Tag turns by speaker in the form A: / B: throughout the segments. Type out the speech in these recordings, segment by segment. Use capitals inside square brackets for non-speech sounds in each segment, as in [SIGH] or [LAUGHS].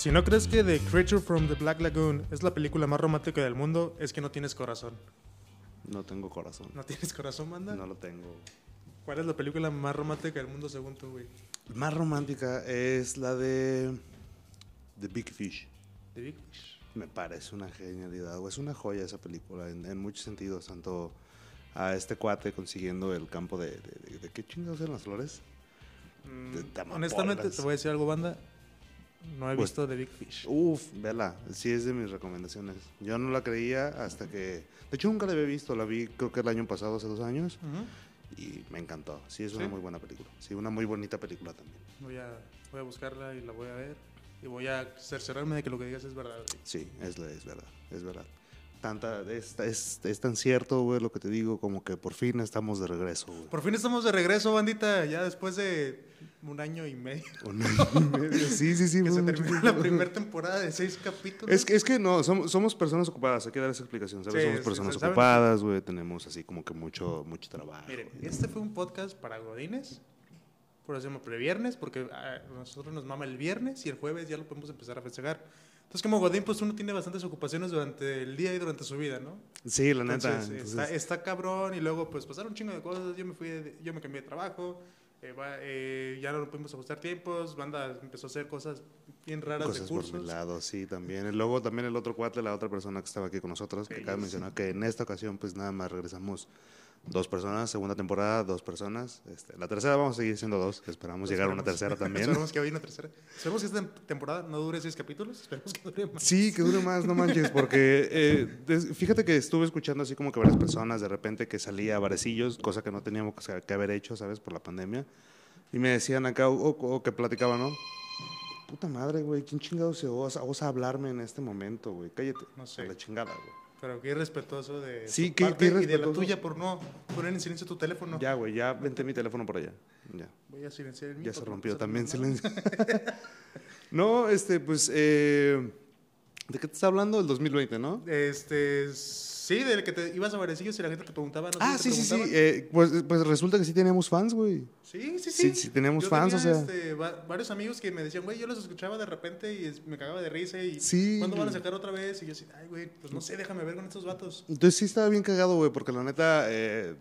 A: Si no crees que The Creature from the Black Lagoon es la película más romántica del mundo, es que no tienes corazón.
B: No tengo corazón.
A: ¿No tienes corazón, manda?
B: No lo tengo.
A: ¿Cuál es la película más romántica del mundo según tú, güey?
B: Más romántica es la de The Big Fish.
A: The Big Fish.
B: Me parece una genialidad, güey. Es una joya esa película en, en muchos sentidos. Tanto a este cuate consiguiendo el campo de... ¿De, de- de qué chingados eran las flores?
A: Mm, honestamente, te voy a decir algo, banda. No he
B: Pues-
A: visto The Big Fish.
B: Uf, vela, sí es de mis recomendaciones. Yo no la creía hasta que... De hecho, nunca la había visto. La vi creo que el año pasado, hace dos años. Y me encantó. Sí, es una
A: ¿Sí?
B: muy buena película. Sí, una muy bonita película también.
A: Voy, a, voy a buscarla y la voy a ver. Y voy a cerciorarme de que lo que digas es verdad.
B: Sí, es, es verdad, es verdad. Tanta, es, es, es tan cierto, güey, lo que te digo, como que por fin estamos de regreso, güey.
A: Por fin estamos de regreso, bandita. Ya después de un año y medio [LAUGHS]
B: Un año y medio. Sí, sí, sí.
A: que se terminó la primera temporada de seis capítulos.
B: Es que, es que no, somos, somos personas ocupadas, hay que dar esa explicación, ¿sabes?
A: Sí,
B: somos
A: sí,
B: personas
A: ¿saben?
B: ocupadas, güey, tenemos así como que mucho, mucho trabajo.
A: Miren, este fue un podcast para Godines. Por eso llama previernes, porque a nosotros nos mama el viernes y el jueves ya lo podemos empezar a festejar. Entonces, como Godín, pues uno tiene bastantes ocupaciones durante el día y durante su vida, ¿no?
B: Sí, la neta.
A: Entonces,
B: entonces-
A: está, está cabrón y luego pues pasaron un chingo de cosas. Yo me fui, de- yo me cambié de trabajo. Eh, va- eh, ya no pudimos ajustar tiempos. Banda empezó a hacer cosas bien raras
B: Cosas
A: de
B: por
A: cursos.
B: mi lado, sí, también. Luego también el otro cuate, la otra persona que estaba aquí con nosotros, que acaba de mencionar que en esta ocasión pues nada más regresamos dos personas, segunda temporada, dos personas. Este, la tercera vamos a seguir siendo dos, esperamos llegar a una tercera también. [LAUGHS]
A: Esperemos que hoy una tercera. Esperemos que esta temporada no dure seis capítulos. Esperemos que dure más.
B: Sí, que dure más, no manches, porque eh, fíjate que estuve escuchando así como que varias personas de repente que salía a barecillos, cosa que no teníamos que, que haber hecho, ¿sabes? Por la pandemia. Y me decían acá, o, o que platicaban, ¿no? Puta madre, güey, ¿quién chingado se osa, osa hablarme en este momento, güey? Cállate.
A: No sé.
B: A la chingada, güey.
A: Pero qué irrespetuoso de
B: Sí,
A: tu
B: qué-
A: parte
B: qué
A: y de la tuya por no poner en silencio tu teléfono.
B: Ya, güey, ya vente mi teléfono por allá. Ya,
A: Voy a silenciar el mío.
B: ya se rompió
A: pasa
B: también silencio. [LAUGHS] no, este, pues, eh, ¿de qué te está hablando? El 2020, ¿no?
A: Este, sí, del que te ibas a Varecillos y la gente te preguntaba. No
B: Ah, sí, sí, sí. eh, pues, pues resulta que sí teníamos fans, güey.
A: Sí, sí, sí.
B: Sí, sí, teníamos
A: Yo
B: fans,
A: tenía,
B: o sea.
A: este, va- varios amigos que me decían, güey, yo los escuchaba de repente y me cagaba de risa y
B: Sí.
A: ¿cuándo van a sacar otra vez? Y yo así, ay, güey, pues no sé, déjame ver con estos vatos.
B: Entonces sí estaba bien cagado, güey, porque la neta eh,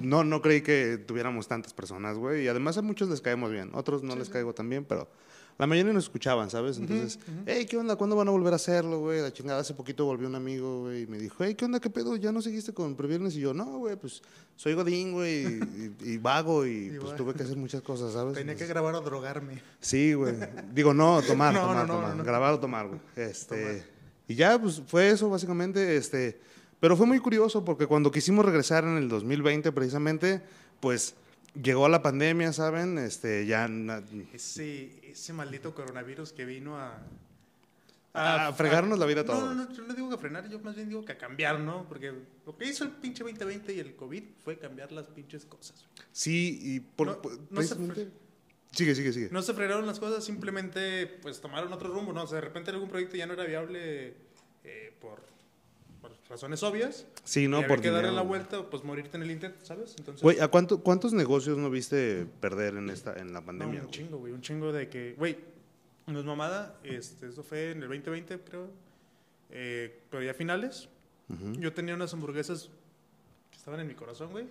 B: no, no creí que tuviéramos tantas personas, güey. Y además a muchos les caemos bien, otros no
A: Sí,
B: les
A: sí.
B: caigo tan bien, pero la mayoría nos escuchaban, ¿sabes? Entonces, hey, ¿qué onda? ¿Cuándo van a volver a hacerlo, güey? La chingada, hace poquito volvió un amigo, güey, y me dijo, hey, ¿qué onda? ¿Qué pedo? ¿Ya no seguiste con Previernes? Y yo, no, güey, pues soy godín, güey, y, y- y vago, y [LAUGHS]
A: Y
B: pues tuve que hacer muchas cosas, ¿sabes?
A: Tenía que grabar o drogarme.
B: Sí, güey. Digo, no, tomar, [LAUGHS]
A: No,
B: tomar,
A: no, no,
B: tomar.
A: no, no.
B: Grabar o tomar, güey. Este,
A: Tomar.
B: Y ya, pues fue eso, básicamente. Este, pero fue muy curioso porque cuando quisimos regresar en el 2020, precisamente, pues llegó la pandemia, ¿saben? Este, ya. na-
A: Ese, maldito coronavirus que vino a...
B: A fregarnos la vida a
A: No,
B: todos.
A: No, no, yo no digo que a frenar, yo más bien digo que a cambiar, ¿no? Porque lo que hizo el pinche 2020 y el COVID fue cambiar las pinches cosas.
B: Sí, y por.
A: No,
B: por-
A: no se
B: Sigue, sigue, sigue.
A: No se frenaron las cosas, simplemente pues tomaron otro rumbo, ¿no? O sea, de repente algún proyecto ya no era viable eh, por razones obvias.
B: Sí, no, por
A: que darle la vuelta, pues morirte en el intento, ¿sabes? Entonces,
B: Güey, ¿a cuánto, cuántos negocios no viste perder en esta en la
A: no,
B: pandemia?
A: un chingo, güey, un chingo de que, güey, no es mamada, este, esto fue en el 2020, creo, eh, pero ya finales, yo tenía unas hamburguesas que estaban en mi corazón, güey,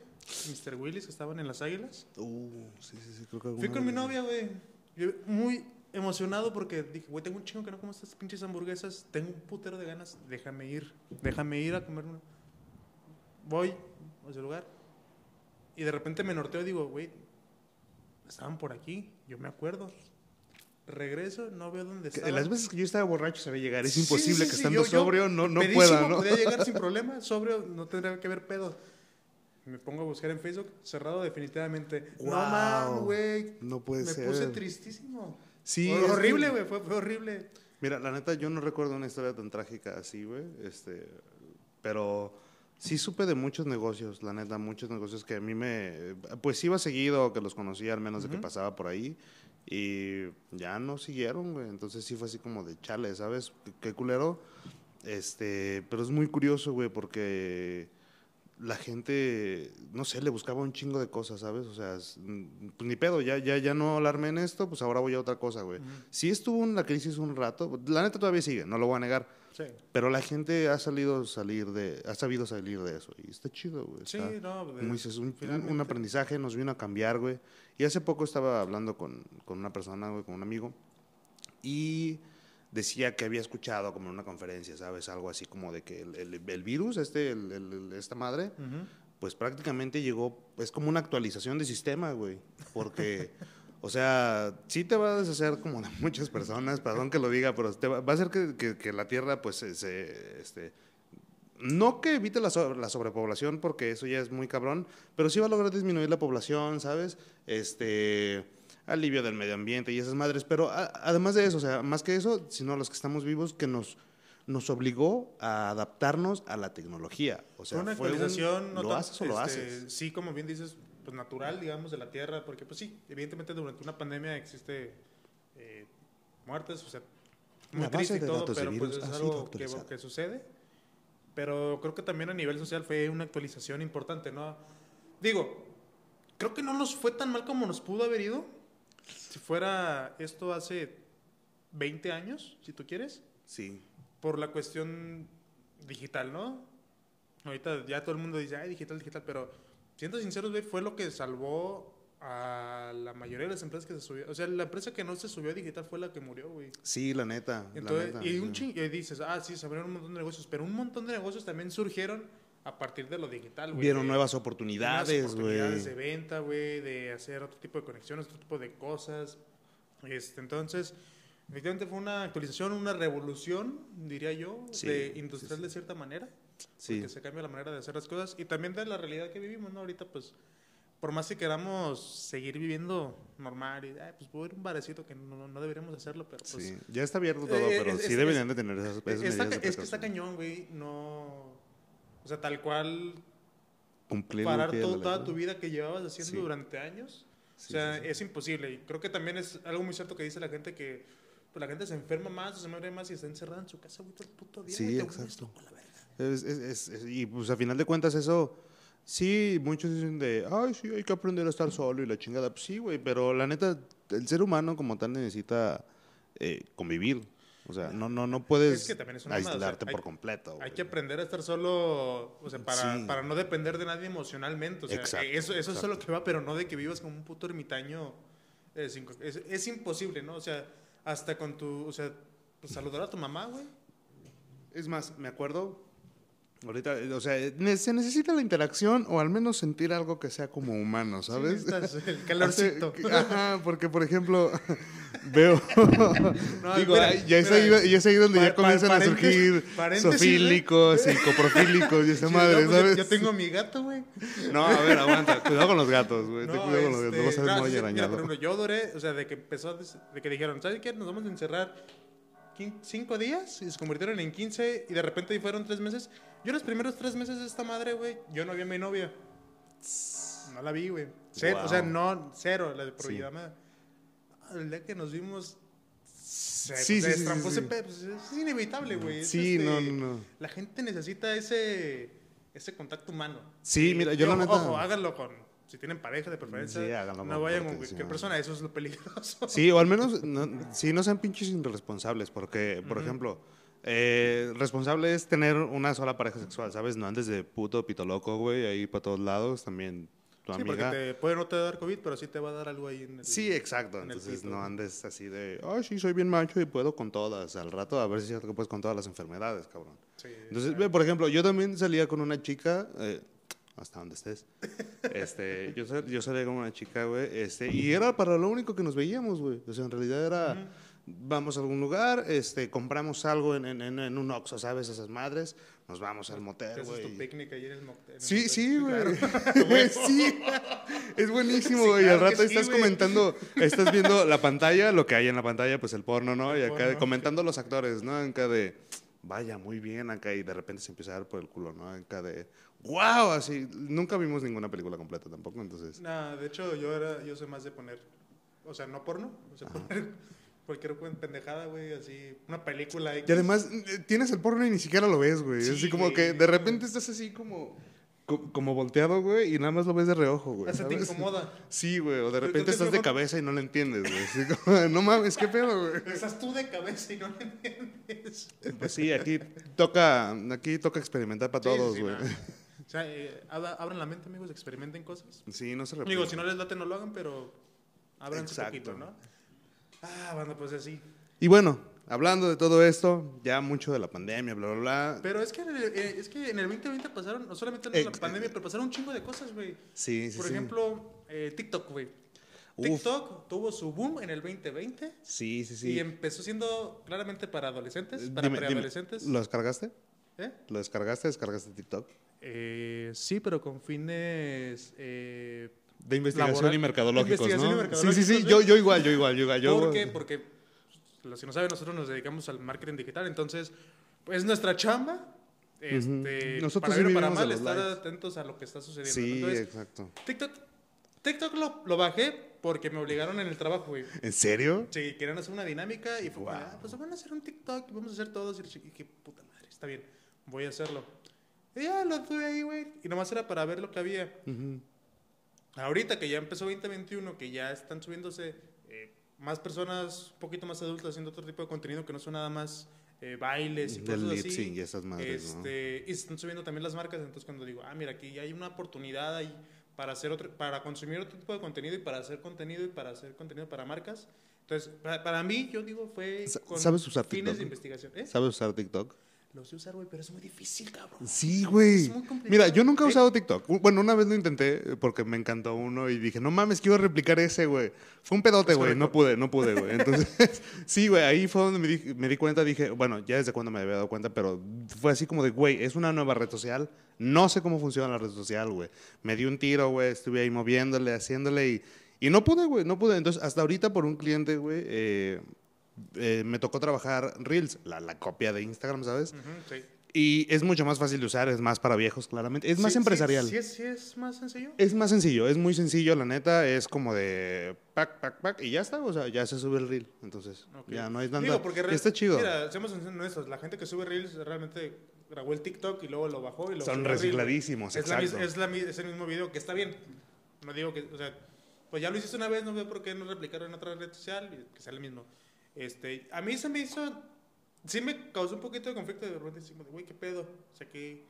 A: Mr. Willis, que estaban en las águilas.
B: Uh, sí, sí, sí, creo que
A: Fui con mi novia, güey. Muy emocionado porque dije, güey, tengo un chingo que no como estas pinches hamburguesas. Tengo un putero de ganas. Déjame ir. Déjame ir a comer una. Voy a ese lugar. Y de repente me norteo y digo, güey, estaban por aquí. Yo me acuerdo. Regreso, no veo dónde
B: Que
A: estaban.
B: Las veces que yo estaba borracho sabía llegar. Es
A: Sí,
B: imposible
A: sí,
B: que
A: sí,
B: estando
A: yo- yo
B: sobrio no, no pueda, ¿no?
A: Podía llegar sin [LAUGHS] problema. Sobrio no tendría que haber pedo. Me pongo a buscar en Facebook. Cerrado definitivamente. No
B: Guau.
A: mames, güey.
B: No puede
A: Me
B: ser.
A: puse tristísimo.
B: Sí,
A: Fue horrible, güey, fue, fue horrible.
B: Mira, la neta, yo no recuerdo una historia tan trágica así, güey. Este, pero sí supe de muchos negocios, la neta, muchos negocios que a mí me. Pues iba seguido, que los conocía al menos de que pasaba por ahí. Y ya no siguieron, güey. Entonces sí fue así como de chale, ¿sabes? Qué, qué culero. Este, pero es muy curioso, güey, porque la gente, no sé, le buscaba un chingo de cosas, ¿sabes? O sea, mm, pues ni pedo, ya, ya, ya no alarmé en esto, pues ahora voy a otra cosa, güey. Sí estuvo en la crisis un rato, la neta todavía sigue, no lo voy a negar,
A: Sí.
B: pero la gente ha salido salir de, ha sabido salir de eso y está chido, güey.
A: Sí, no,
B: dices, un, un aprendizaje nos vino a cambiar, güey. Y hace poco estaba hablando con, con una persona, güey, con un amigo, y decía que había escuchado como en una conferencia, ¿sabes? Algo así como de que el, el- el virus, este, el- esta madre, pues prácticamente llegó, es como una actualización de sistema, güey. Porque, o sea, sí te va a deshacer como de muchas personas, perdón que lo diga, pero te va, va a hacer que, que- que la Tierra, pues, se, este, no que evite la, so- la sobrepoblación, porque eso ya es muy cabrón, pero sí va a lograr disminuir la población, ¿sabes? Este, alivio del medio ambiente y esas madres. Pero a- además de eso, o sea, más que eso, sino los que estamos vivos, que nos, nos obligó a adaptarnos a la tecnología. O sea,
A: una
B: fue un,
A: actualización, no
B: ¿lo haces o lo
A: este,
B: haces?
A: Sí, como bien dices, pues natural, digamos, de la Tierra, porque pues sí, evidentemente durante una pandemia existe eh, muertes, o sea, muy triste y todo, pero pues es algo que, que sucede. Pero creo que también a nivel social fue una actualización importante, ¿no? Digo, creo que no nos fue tan mal como nos pudo haber ido si fuera esto hace 20 años, si tú quieres
B: Sí.
A: por la cuestión digital, ¿no? Ahorita ya todo el mundo dice, ay, digital, digital, pero siendo sinceros, güey, fue lo que salvó a la mayoría de las empresas que se subió. O sea, la empresa que no se subió a digital fue la que murió, güey.
B: Sí, la neta. la
A: Entonces,
B: neta,
A: y un
B: sí.
A: ching- y dices, ah, sí, se abrieron un montón de negocios, pero un montón de negocios también surgieron a partir de lo digital, güey.
B: Vieron
A: de-
B: nuevas oportunidades,
A: oportunidades de
B: güey.
A: venta, güey, de hacer otro tipo de conexiones, otro tipo de cosas. Este, entonces, efectivamente fue una actualización, una revolución, diría yo,
B: Sí,
A: de
B: sí,
A: industrial
B: sí.
A: de cierta manera,
B: Sí.
A: porque se cambia la manera de hacer las cosas y también de la realidad que vivimos, ¿no? Ahorita, pues, por más que queramos seguir viviendo normal y, ay, pues, a ir a un barecito que no, no deberíamos hacerlo, pero pues...
B: Sí, ya está abierto todo,
A: Eh,
B: pero
A: es-
B: sí
A: es-
B: deberían de tener esas, esas
A: Está
B: medidas
A: ca-
B: de
A: es que está cañón, güey, no... O sea, tal cual
B: Cumplir
A: parar todo- toda tu vida que llevabas haciendo
B: Sí.
A: durante años.
B: Sí,
A: o sea,
B: sí,
A: es imposible. Y creo que también es algo muy cierto que dice la gente que pues, la gente se enferma más o se muere más y está encerrada en su casa, todo el puto día.
B: Sí, exacto.
A: loco a la verga.
B: Es- es- es- es- y pues a final de cuentas eso, sí, muchos dicen de, ay, sí, hay que aprender a estar solo y la chingada. Pues sí, güey, pero la neta, el ser humano como tal necesita eh, convivir. O sea, no, no, no puedes
A: Es que también es una mamada, o sea,
B: aislarte
A: hay-
B: por completo.
A: Hay
B: güey.
A: que aprender a estar solo, o sea, para,
B: Sí.
A: para no depender de nadie emocionalmente. O sea,
B: Exacto,
A: eso, eso es lo que va, pero no de que vivas como un puto ermitaño. eh, sin co- Es, es imposible, ¿no? O sea, hasta con tu, o sea, pues, saludar a tu mamá, güey.
B: Es más, me acuerdo, ahorita, eh, o sea, se necesita la interacción o al menos sentir algo que sea como humano, ¿sabes?
A: Sí, el [LAUGHS] calorcito.
B: Ajá, porque por ejemplo, [LAUGHS] veo. [LAUGHS]
A: No,
B: digo, ay, ya, es ahí, ya es ahí donde
A: Pa-
B: ya comienzan
A: pa-
B: a surgir
A: paréntesis,
B: sofílicos y coprofílicos y esa
A: Sí,
B: madre,
A: no, pues, yo-
B: ¿sabes?
A: Yo, tengo a mi gato, güey.
B: No, a ver, aguanta. Cuidado con los gatos, güey. Ten cuidado con los gatos.
A: este,
B: No vas a
A: no,
B: ser
A: sí,
B: muy
A: sí, mira, por ejemplo, yo duré, o sea, de que empezó, de que dijeron, ¿sabes qué? Nos vamos a encerrar cinco días y se convirtieron en 15 y de repente fueron tres meses. Yo los primeros tres meses de esta madre, güey, yo no vi a mi novia. No la vi, güey. Cero, O sea, no, cero, la de por
B: Sí.
A: El día que nos vimos, se,
B: Sí,
A: se
B: sí, sí,
A: pe- pues, es inevitable, güey.
B: Sí,
A: este,
B: no, no, no.
A: La gente necesita ese, ese contacto humano.
B: Sí, mira, yo
A: Y
B: la neta-
A: Ojo, háganlo con, si tienen pareja de preferencia.
B: Sí,
A: no vayan con cualquier persona, eso es lo peligroso.
B: Sí, o al menos, no, [LAUGHS] sí, no sean pinches irresponsables, porque, por ejemplo, eh, responsable es tener una sola pareja sexual, ¿sabes? No andes de puto pito loco, güey, ahí para todos lados, también tu
A: Sí, porque te puede no te dar COVID, pero sí te va a dar algo ahí en el...
B: Sí, exacto.
A: en el
B: Entonces
A: pito.
B: no andes así de, ay, sí, soy bien macho y puedo con todas. Al rato a ver si es cierto que puedes con todas las enfermedades, cabrón.
A: Sí,
B: Entonces, ve, por ejemplo, yo también salía con una chica, eh, hasta donde estés. Este, yo, sal- yo salía con una chica, güey, este, y era para lo único que nos veíamos, güey. O sea, en realidad era, vamos a algún lugar, este, compramos algo en, en, un Oxxo, ¿sabes? Esas madres, nos vamos al
A: Te
B: motel,
A: haces tu
B: güey.
A: picnic ahí en el motel.
B: Sí, [LAUGHS] sí, güey.
A: claro. [LAUGHS]
B: sí, es buenísimo,
A: Sí,
B: güey.
A: claro
B: Al rato
A: sí,
B: estás
A: güey.
B: comentando, estás viendo la pantalla, lo que hay en la pantalla, pues el porno, ¿no? Y acá
A: porno.
B: comentando los actores, ¿no? Acá de, vaya, muy bien acá, y de repente se empieza a dar por el culo, ¿no? Acá de, wow, así. Nunca vimos ninguna película completa tampoco, entonces.
A: Nah, de hecho, yo, era, yo soy más de poner, o sea, no porno, o sea, poner [LAUGHS] cualquier pendejada, güey, así, una película.
B: Y además, eh, tienes el porno y ni siquiera lo ves, güey.
A: Sí,
B: así como
A: güey.
B: que de repente estás así como co- como volteado, güey, y nada más lo ves de reojo, güey.
A: Ese te incomoda.
B: Sí, güey, o de repente estás de cabeza y no lo entiendes, güey. Así como, [LAUGHS] no mames, ¿qué pedo, güey?
A: Estás tú de cabeza y no lo entiendes.
B: Pues sí, aquí toca, aquí toca experimentar para
A: sí,
B: todos,
A: sí,
B: güey.
A: no. Sea, eh, abra- abran la mente, amigos, experimenten cosas.
B: Sí, no se
A: Digo,
B: reprime.
A: si no les late, no lo hagan, pero ábranse un poquito, ¿no? Ah, bueno, pues así.
B: Y bueno, hablando de todo esto, ya mucho de la pandemia, bla, bla, bla.
A: Pero es que, en el, eh, es que en el 2020 pasaron, no solamente en la
B: Ex-
A: pandemia, pero pasaron un chingo de cosas, güey.
B: Sí, sí,
A: Por
B: sí.
A: ejemplo, eh, TikTok, güey.
B: Uf.
A: TikTok tuvo su boom en el 2020
B: Sí, sí,
A: y
B: sí.
A: empezó siendo claramente para adolescentes, para
B: Dime, dime,
A: preadolescentes.
B: ¿Lo descargaste?
A: ¿Eh?
B: ¿Lo descargaste? ¿Descargaste TikTok?
A: Eh, sí, pero con fines... eh,
B: De investigación
A: Laboral.
B: y mercadológicos,
A: Investigación
B: ¿no?
A: y
B: sí, sí, sí.
A: mercadológicos,
B: Yo, igual, yo igual, yo igual. Yo,
A: ¿Por qué? Porque, los que no saben, nosotros nos dedicamos al marketing digital, entonces, pues nuestra chamba, este, para
B: sí
A: bien o para mal, estar
B: likes.
A: atentos a lo que está sucediendo.
B: Sí,
A: Entonces,
B: exacto.
A: TikTok, TikTok lo, lo bajé porque me obligaron en el trabajo, güey.
B: ¿En serio?
A: Sí, querían hacer una dinámica y fue,
B: Wow.
A: ah, pues van a hacer un TikTok, vamos a hacer todos. Y qué puta madre, está bien, voy a hacerlo. Y ya lo tuve ahí, güey. Y nomás era para ver lo que había.
B: Ujú.
A: Ahorita que ya empezó 2021, que ya están subiéndose eh, más personas un poquito más adultas haciendo otro tipo de contenido que no son nada más eh, bailes y
B: Del
A: cosas
B: lip
A: así.
B: y esas madres, ¿no?
A: este, Y se están subiendo también las marcas, entonces cuando digo, ah, mira, aquí hay una oportunidad ahí para hacer otro, para consumir otro tipo de contenido y para hacer contenido y para hacer contenido para marcas. Entonces, para, para mí, yo digo, fue con
B: ¿sabes usar
A: fines
B: TikTok?
A: de investigación. ¿Eh?
B: ¿Sabes usar TikTok?
A: Lo sé usar, güey, pero es muy difícil, cabrón.
B: Sí, güey.
A: Es muy complicado.
B: Mira, yo nunca he
A: ¿Eh?
B: usado TikTok. Bueno, una vez lo intenté eh, porque me encantó uno y dije, no mames, quiero replicar ese, güey. Fue un pedote, güey. No pude, no pude, güey. [LAUGHS] Entonces, [LAUGHS] sí, güey, ahí fue donde me di, me di cuenta. Dije, bueno, ya desde cuando me había dado cuenta, pero fue así como de, güey, es una nueva red social. No sé cómo funciona la red social, güey. Me di un tiro, güey. Estuve ahí moviéndole, haciéndole y, y no pude, güey, no pude. Entonces, hasta ahorita por un cliente, güey, eh, eh, me tocó trabajar Reels, la, la copia de Instagram, ¿sabes?
A: Ujú, sí.
B: Y es mucho más fácil de usar, es más para viejos, claramente. Es más
A: Sí, sí,
B: empresarial.
A: Sí, es, sí es más sencillo.
B: Es más sencillo, es muy sencillo, la neta. Es como de pack, pack, pack y ya está, o sea, ya se sube el reel. Entonces,
A: Ok.
B: ya no hay tanta.
A: Digo, porque
B: está chido.
A: Mira, seamos honestos, la gente que sube Reels realmente grabó el TikTok y luego lo bajó y lo
B: Son recicladísimos,
A: es, la
B: exacto.
A: es, la es el mismo video, que está bien. No digo que, o sea, pues ya lo hiciste una vez, no veo por qué no replicarlo en otra red social y que sea el mismo. Este, a mí se me hizo, sí me causó un poquito de conflicto de repente, así como de, güey, ¿qué pedo? O sea, que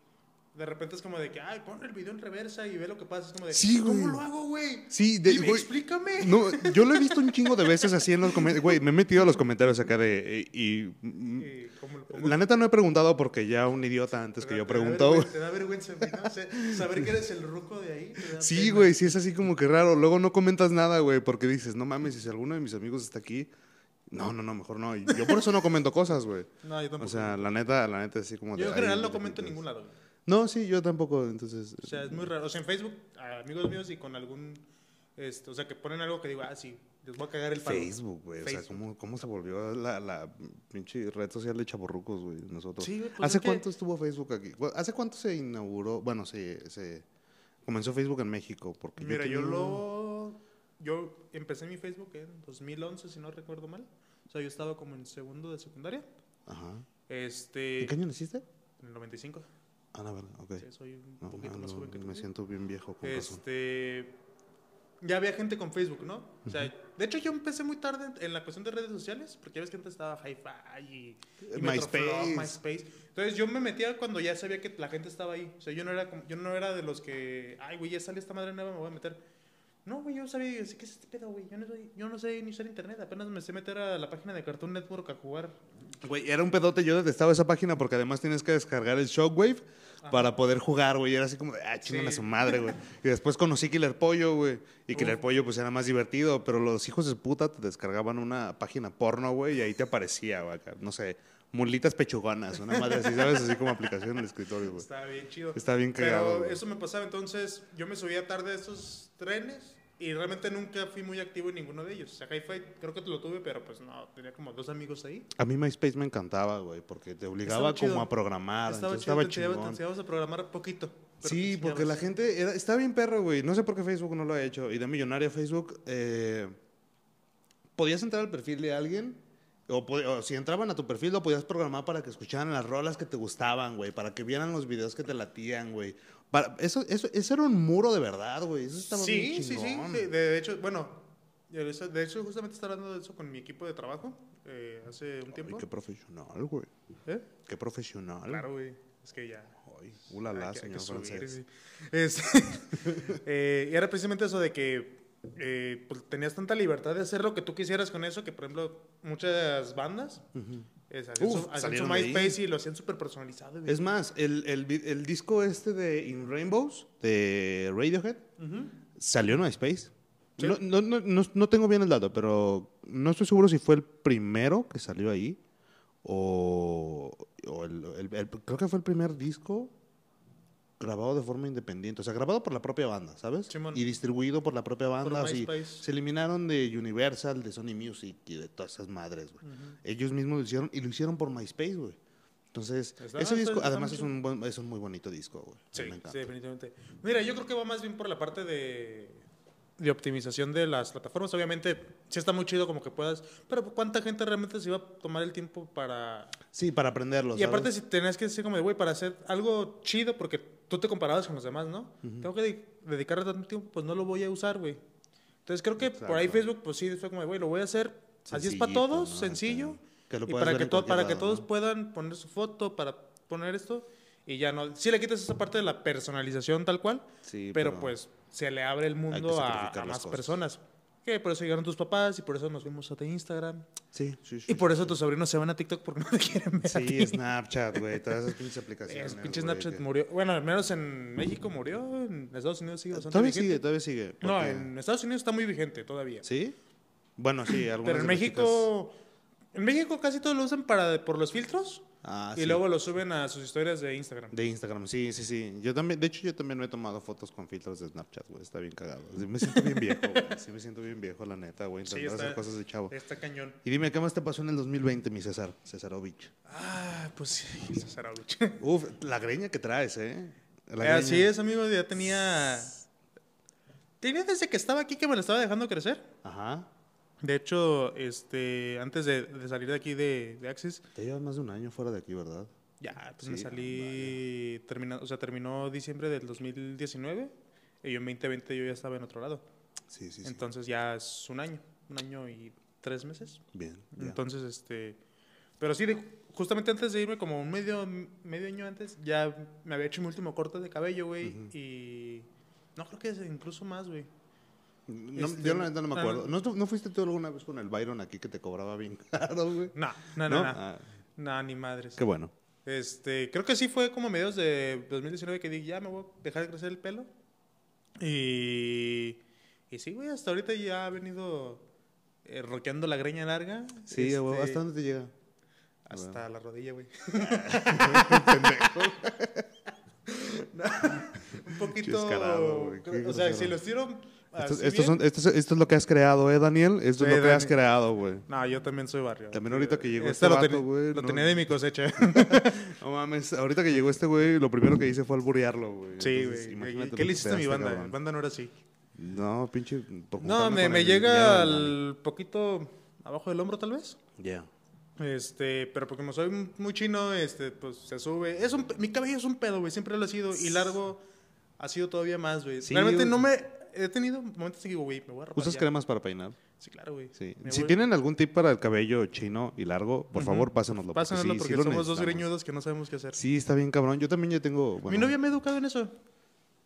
A: de repente es como de que, ay, pon el video en reversa y ve lo que pasa. Es como de,
B: Sí,
A: ¿cómo lo hago, güey?
B: Sí, de-
A: Dime,
B: güey,
A: explícame.
B: No, yo lo he visto un chingo de veces así en los comentarios. Güey, me he metido a los comentarios acá de. eh, Y. mm,
A: ¿cómo lo pongo?
B: La neta no he preguntado porque ya un idiota antes que yo
A: te da
B: preguntó.
A: vergüenza- Te da vergüenza, saber que eres el ruco de ahí. te da
B: Sí, güey, sí es así como que raro. Luego no comentas nada, güey, porque dices, no mames, si alguno de mis amigos está aquí. No, no, no, mejor no. Yo por eso no comento cosas, güey. [LAUGHS]
A: No, yo tampoco.
B: O sea, la neta, la neta, así como de.
A: yo en
B: "Ay,
A: general no comento en
B: metes".
A: ningún lado. güey.
B: No, sí, yo tampoco, entonces.
A: O sea, es muy raro. O sea, en Facebook, amigos míos y con algún. Este, o sea, que ponen algo que digo, ah, sí, les voy a cagar el palo.
B: Facebook, güey. O sea. ¿cómo, ¿cómo se volvió la, la pinche red social de chaborrucos, güey? Nosotros.
A: Sí, pues
B: ¿Hace
A: es que-
B: cuánto estuvo Facebook aquí? ¿Hace cuánto se inauguró? Bueno, se, se comenzó Facebook en México. Porque
A: Mira, yo
B: tenía-
A: lo. Yo empecé mi Facebook en 2011, si no recuerdo mal. Sea, yo estaba como en segundo de secundaria.
B: Ajá.
A: Este.
B: ¿En qué año naciste?
A: En el 95.
B: Ah, la verdad, ok.
A: Sí, soy un
B: No,
A: poquito
B: ah,
A: más joven que tú.
B: me siento bien viejo, con razón.
A: Este. Ya había gente con Facebook, ¿no? O sea, de hecho yo empecé muy tarde en- la cuestión de redes sociales, porque ya ves que antes estaba Hi-Fi y, y
B: MySpace.
A: Metroflog, MySpace. Entonces yo me metía cuando ya sabía que la gente estaba ahí. O sea, yo no era, como- yo no era de los que, ay, güey, ya sale esta madre nueva, me voy a meter. No, güey, yo sabía, yo sé qué es este pedo, güey. Yo no, soy- yo no sé ni usar internet, apenas me sé meter a la página de Cartoon Network a jugar.
B: Güey, era un pedote. Yo detestaba esa página porque además tienes que descargar el Shockwave para poder jugar, güey. Era así como de, ah, chingan a su madre, güey. y después conocí Killer Pollo, güey. Y Killer
A: Uf.
B: Pollo, pues era más divertido. Pero los hijos de puta te descargaban una página porno, güey. Y ahí te aparecía, güey. No sé, mulitas pechugonas. Una madre así, ¿sabes? Así como aplicación en el escritorio, güey.
A: Estaba bien chido.
B: Está bien cagado.
A: Pero eso me pasaba, entonces yo me subía tarde a esos trenes y realmente nunca fui muy activo en ninguno de ellos. O sea, Hi-Fi creo que lo tuve, pero pues no, tenía como dos amigos ahí.
B: A mí MySpace me encantaba, güey. Porque te obligaba como a programar.
A: estaba chido,
B: estaba
A: te te enseñabas a programar poquito. te
B: Sí, porque la gente era- está bien perro, güey. No sé por qué Facebook no lo ha hecho. Y de millonaria Facebook, eh, podías entrar al perfil de alguien. O, po- o si entraban a tu perfil, lo podías programar para que escucharan las rolas que te gustaban, güey. Para que vieran los videos que te latían, güey. Para, eso, eso, eso era un muro de verdad, güey. Eso estaba
A: sí,
B: bien
A: sí, sí, sí. De hecho, bueno, de hecho, justamente estaba hablando de eso con mi equipo de trabajo eh, hace un
B: Ay,
A: tiempo.
B: qué profesional, güey.
A: ¿Eh?
B: Qué profesional.
A: Claro, güey. Es que ya.
B: Ay, ulala,
A: que
B: señor
A: subir,
B: francés.
A: Es- [LAUGHS] eh, y era precisamente eso de que eh, pues, tenías tanta libertad de hacer lo que tú quisieras con eso que, por ejemplo, muchas bandas eh, hacían,
B: Uf,
A: su, hacían su. MySpace y lo hacían súper personalizado.
B: Es más, el, el, el disco este de In Rainbows, de Radiohead,
A: Ujú.
B: salió en MySpace.
A: Sí.
B: No, no, no, no, tengo bien el dato, pero no estoy seguro si fue el primero que salió ahí o, o el- creo que fue el primer disco grabado de forma independiente, o sea, grabado por la propia banda, ¿sabes?
A: Simón.
B: Y distribuido por la propia banda. así. Se eliminaron de Universal, de Sony Music y de todas esas madres, güey. Ellos mismos lo hicieron y lo hicieron por MySpace, güey. Entonces,
A: Está-
B: ese
A: está-
B: disco
A: está
B: además es un, buen- es un muy bonito disco, güey.
A: Sí, sí, definitivamente. Mira, yo creo que va más bien por la parte de, de optimización de las plataformas. Obviamente, sí está muy chido como que puedas, pero ¿cuánta gente realmente se iba a tomar el tiempo para...
B: Sí, para aprenderlo.
A: Y aparte,
B: ¿sabes?
A: si tenías que decir como de, güey, para hacer algo chido, porque tú te comparabas con los demás, ¿no? Tengo que de- dedicarle tanto tiempo, pues no lo voy a usar, güey. Entonces creo que por ahí
B: Exacto.
A: Facebook, pues sí, fue como de, güey, lo voy a hacer. Así es para todos,
B: ¿no?
A: sencillo.
B: Acá. Que lo
A: y para que, para que
B: lado,
A: todos
B: ¿no?
A: puedan poner su foto, para poner esto. Y ya no. Sí le quitas esa parte de la personalización tal cual,
B: Sí,
A: pero, pues se le abre el mundo a, más personas. Que por eso llegaron tus papás y por eso nos vimos a Instagram.
B: Sí, sí, sí.
A: Y por eso tus sobrinos se van a TikTok porque no te quieren ver a
B: Sí,
A: ti.
B: Snapchat, güey. Todas esas pinches [LAUGHS] aplicaciones.
A: Es, pinche Snapchat
B: que-
A: murió. Bueno, al menos en México murió. En Estados Unidos sigue bastante
B: Todavía
A: vigente.
B: sigue, todavía sigue.
A: No, en Estados Unidos está muy vigente todavía.
B: ¿Sí? Bueno, sí, algunas
A: Pero en México. En México casi todos lo usan para, por los filtros.
B: Ah,
A: y
B: sí.
A: luego lo suben a sus historias de Instagram.
B: De Instagram, sí, sí, sí. Yo también, de hecho, yo también me he tomado fotos con filtros de Snapchat, güey. Está bien cagado. Sí, Me siento bien viejo, güey. Sí, me siento bien viejo, la neta, güey.
A: Sí,
B: Intentar
A: está-
B: hacer cosas de chavo.
A: Está cañón.
B: Y dime, ¿qué más te pasó en el 2020, mi César? Cesarovich.
A: Ah, pues sí, [LAUGHS] Cesarovich.
B: Uf, la greña que traes, ¿eh? La
A: Eh,
B: greña.
A: Así es, amigo. Ya tenía. Tenía desde que estaba aquí que me lo estaba dejando crecer.
B: Ajá.
A: De hecho, este, antes de, de salir de aquí de, de Axis,
B: Te llevas más de un año fuera de aquí, ¿verdad?
A: ya, pues me salí, termina, o sea, terminó diciembre del 2019 y yo en 2020 yo ya estaba en otro lado.
B: Sí, sí, sí.
A: Entonces ya es un año, un año y tres meses.
B: Bien. ya.
A: Entonces, este, pero sí, justamente antes de irme, como un medio, medio año antes, ya me había hecho mi último corte de cabello, güey, y no creo que es incluso más, güey.
B: No,
A: Este,
B: yo la neta no me
A: ah,
B: acuerdo. ¿No, ¿No fuiste tú alguna vez con el Byron aquí que te cobraba bien [LAUGHS] caro, güey?
A: No, no, no, no,
B: Ah,
A: no, ni madres.
B: qué bueno.
A: Este, creo que sí fue como a mediados de 2019 que dije, ya me voy a dejar de crecer el pelo. Y, y sí, güey, hasta ahorita ya ha venido eh, roqueando la greña larga.
B: Sí,
A: este,
B: güey, ¿hasta dónde te llega?
A: Hasta la rodilla, güey. [LAUGHS] [LAUGHS] Un poquito.
B: Güey,
A: o sea, si los tiro.
B: Esto, es- esto es lo que has creado, ¿eh, Daniel? Esto
A: Sí,
B: es lo que has creado, güey.
A: No, yo también soy barrio.
B: También ahorita que llegó
A: Este
B: este
A: lo,
B: vato,
A: tenía-
B: güey,
A: lo
B: no-
A: tenía de mi cosecha. [LAUGHS]
B: No mames, ahorita que llegó este güey, lo primero que hice fue alburearlo, güey.
A: sí, güey. ¿Qué le hiciste a mi banda?
B: cabrón.
A: Banda no era así.
B: No, pinche.
A: No, me, llega al poquito abajo del hombro, tal vez.
B: Ya.
A: Este, pero porque como soy muy chino, este, pues se sube. Es un, mi cabello es un pedo, güey. Siempre lo ha sido. Y largo ha sido todavía más, güey.
B: Sí,
A: Realmente
B: güey.
A: no me. He tenido momentos en que digo, güey, me voy a.
B: ¿Usas
A: ya.
B: cremas para peinar?
A: Sí, claro, güey.
B: Sí. Si
A: voy-
B: tienen algún tip para el cabello chino y largo, por
A: Ujú.
B: favor, pásenoslo.
A: Pásanoslo
B: sí,
A: porque
B: sí
A: somos dos greñudos que no sabemos qué hacer.
B: Sí, está bien cabrón. Yo también ya tengo.
A: Mi novia me ha educado en eso.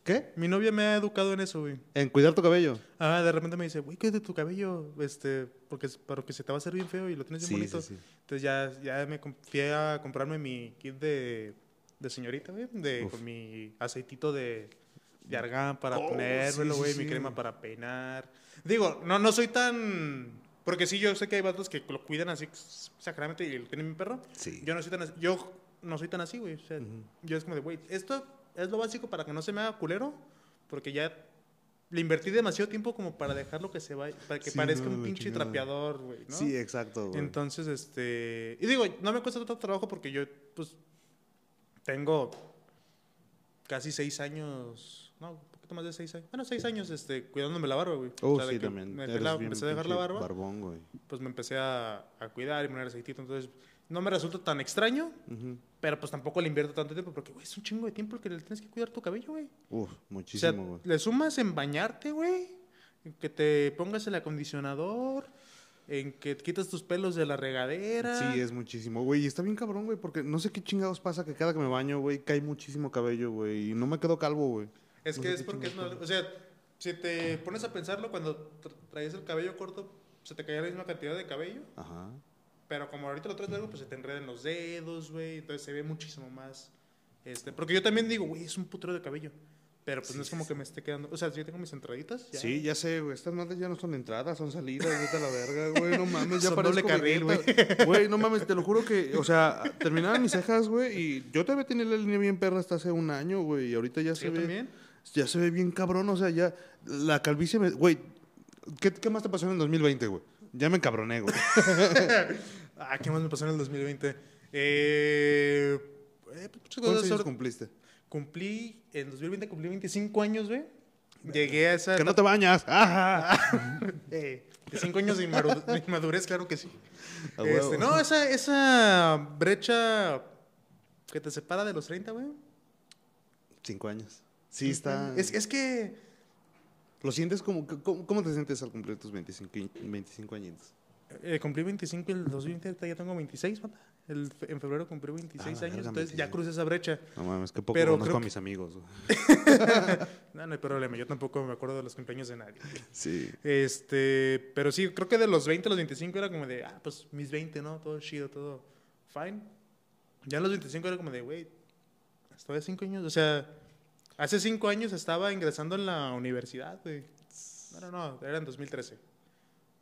B: ¿Qué?
A: Mi novia me ha educado en eso, güey.
B: En cuidar tu cabello.
A: Ah, de repente me dice, güey, cuídate tu cabello, este, porque, porque se te va a hacer bien feo y lo tienes bien
B: Sí,
A: bonito.
B: sí, sí.
A: Entonces ya, ya me fui a comprarme mi kit de, de señorita, güey, de,
B: Uf.
A: con mi aceitito de, de argán para
B: Oh,
A: ponérmelo, güey,
B: sí,
A: mi
B: sí.
A: crema para peinar. Digo, no, no soy tan... Porque sí, yo sé que hay vatos que lo cuidan así exageradamente y lo tienen mi perro.
B: Sí.
A: Yo no soy tan así, yo no soy tan así, güey. O sea, yo es como de, güey, esto es lo básico para que no se me haga culero, porque ya le invertí demasiado tiempo como para dejarlo que se vaya, para que
B: Sí,
A: parezca
B: no,
A: un pinche
B: chingada.
A: trapeador, güey, ¿no?
B: Sí, exacto, güey.
A: Entonces, este, y digo, no me cuesta tanto trabajo porque yo, pues, tengo casi seis años, no, un poquito más de seis años, bueno, seis años, este, cuidándome la barba, güey.
B: Oh,
A: O sea,
B: sí, también.
A: Me la-
B: bien
A: empecé a dejar la barba
B: Barbón, güey.
A: pues me empecé a, a cuidar y poner aceitito. Entonces, no me resulta tan extraño, pero pues tampoco le invierto tanto tiempo porque, güey, es un chingo de tiempo el que le tienes que cuidar tu cabello, güey.
B: Uf,
A: O sea,
B: muchísimo, güey.
A: le sumas en bañarte, güey, en que te pongas el acondicionador, en que quitas tus pelos de la regadera.
B: Sí, es muchísimo, güey. Y está bien cabrón, güey, porque no sé qué chingados pasa que cada que me baño, güey, cae muchísimo cabello, güey. Y no me quedo calvo, güey.
A: Es
B: No
A: que es porque es una- O sea, si te pones a pensarlo, cuando tra- traías el cabello corto, se te caía la misma cantidad de cabello.
B: Ajá.
A: Pero como ahorita lo traes largo, pues se te enredan los dedos, güey. Entonces se ve muchísimo más. Este, porque yo también digo, güey, es un putero de cabello. Pero pues no es como que me esté quedando. O sea, si yo tengo mis entraditas. Ya.
B: Sí, ya sé, güey. Estas madres ya no son entradas, son salidas. Vete a la verga, güey. No mames, ya parezco
A: carril,
B: Vegeta. [LAUGHS] Güey, no mames, te lo juro que, o sea, terminaban mis cejas, güey. Y yo todavía tenía la línea bien perra hasta hace un año, güey. Y ahorita ya
A: Sí,
B: se
A: yo
B: ve.
A: también.
B: Ya se ve bien cabrón, o sea, ya. La calvicie me. Güey, ¿qué, qué más te pasó en el 2020, güey? Ya me encabroné, güey. [LAUGHS]
A: Ah, ¿qué más me pasó en el 2020? Eh, eh, pues, muchas
B: ¿Cuántos
A: cosas.
B: años
A: sobre-
B: cumpliste?
A: Cumplí, en 2020 cumplí 25 años, güey. Llegué a esa...
B: Que no te bañas. Ajá. [LAUGHS]
A: Eh, de 5 años de inmadurez, claro que sí.
B: Huevo.
A: Este, no, esa, esa brecha que te separa de los 30, güey.
B: Cinco años. Sí, está.
A: Es, es que...
B: ¿Lo sientes como. ¿Cómo, cómo te sientes al cumplir tus 25, y- 25 añitos?
A: Eh, cumplí 25 el 2020, ahorita ya tengo 26, banda. El, en febrero cumplí 26
B: Ah,
A: años, entonces ya
B: 26.
A: crucé esa brecha.
B: No mames, que poco
A: Pero
B: conozco
A: creo
B: a
A: que-
B: mis amigos. [LAUGHS] [LAUGHS]
A: No, no hay problema, yo tampoco me acuerdo de los cumpleaños de nadie.
B: Sí.
A: Este, pero sí, creo que de los 20 a los 25 era como de, ah, pues mis 20, ¿no? Todo chido, todo fine. Ya a los 25 era como de, güey, estoy a 5 años, o sea, hace 5 años estaba ingresando en la universidad, güey. No, no, no, era en 2013.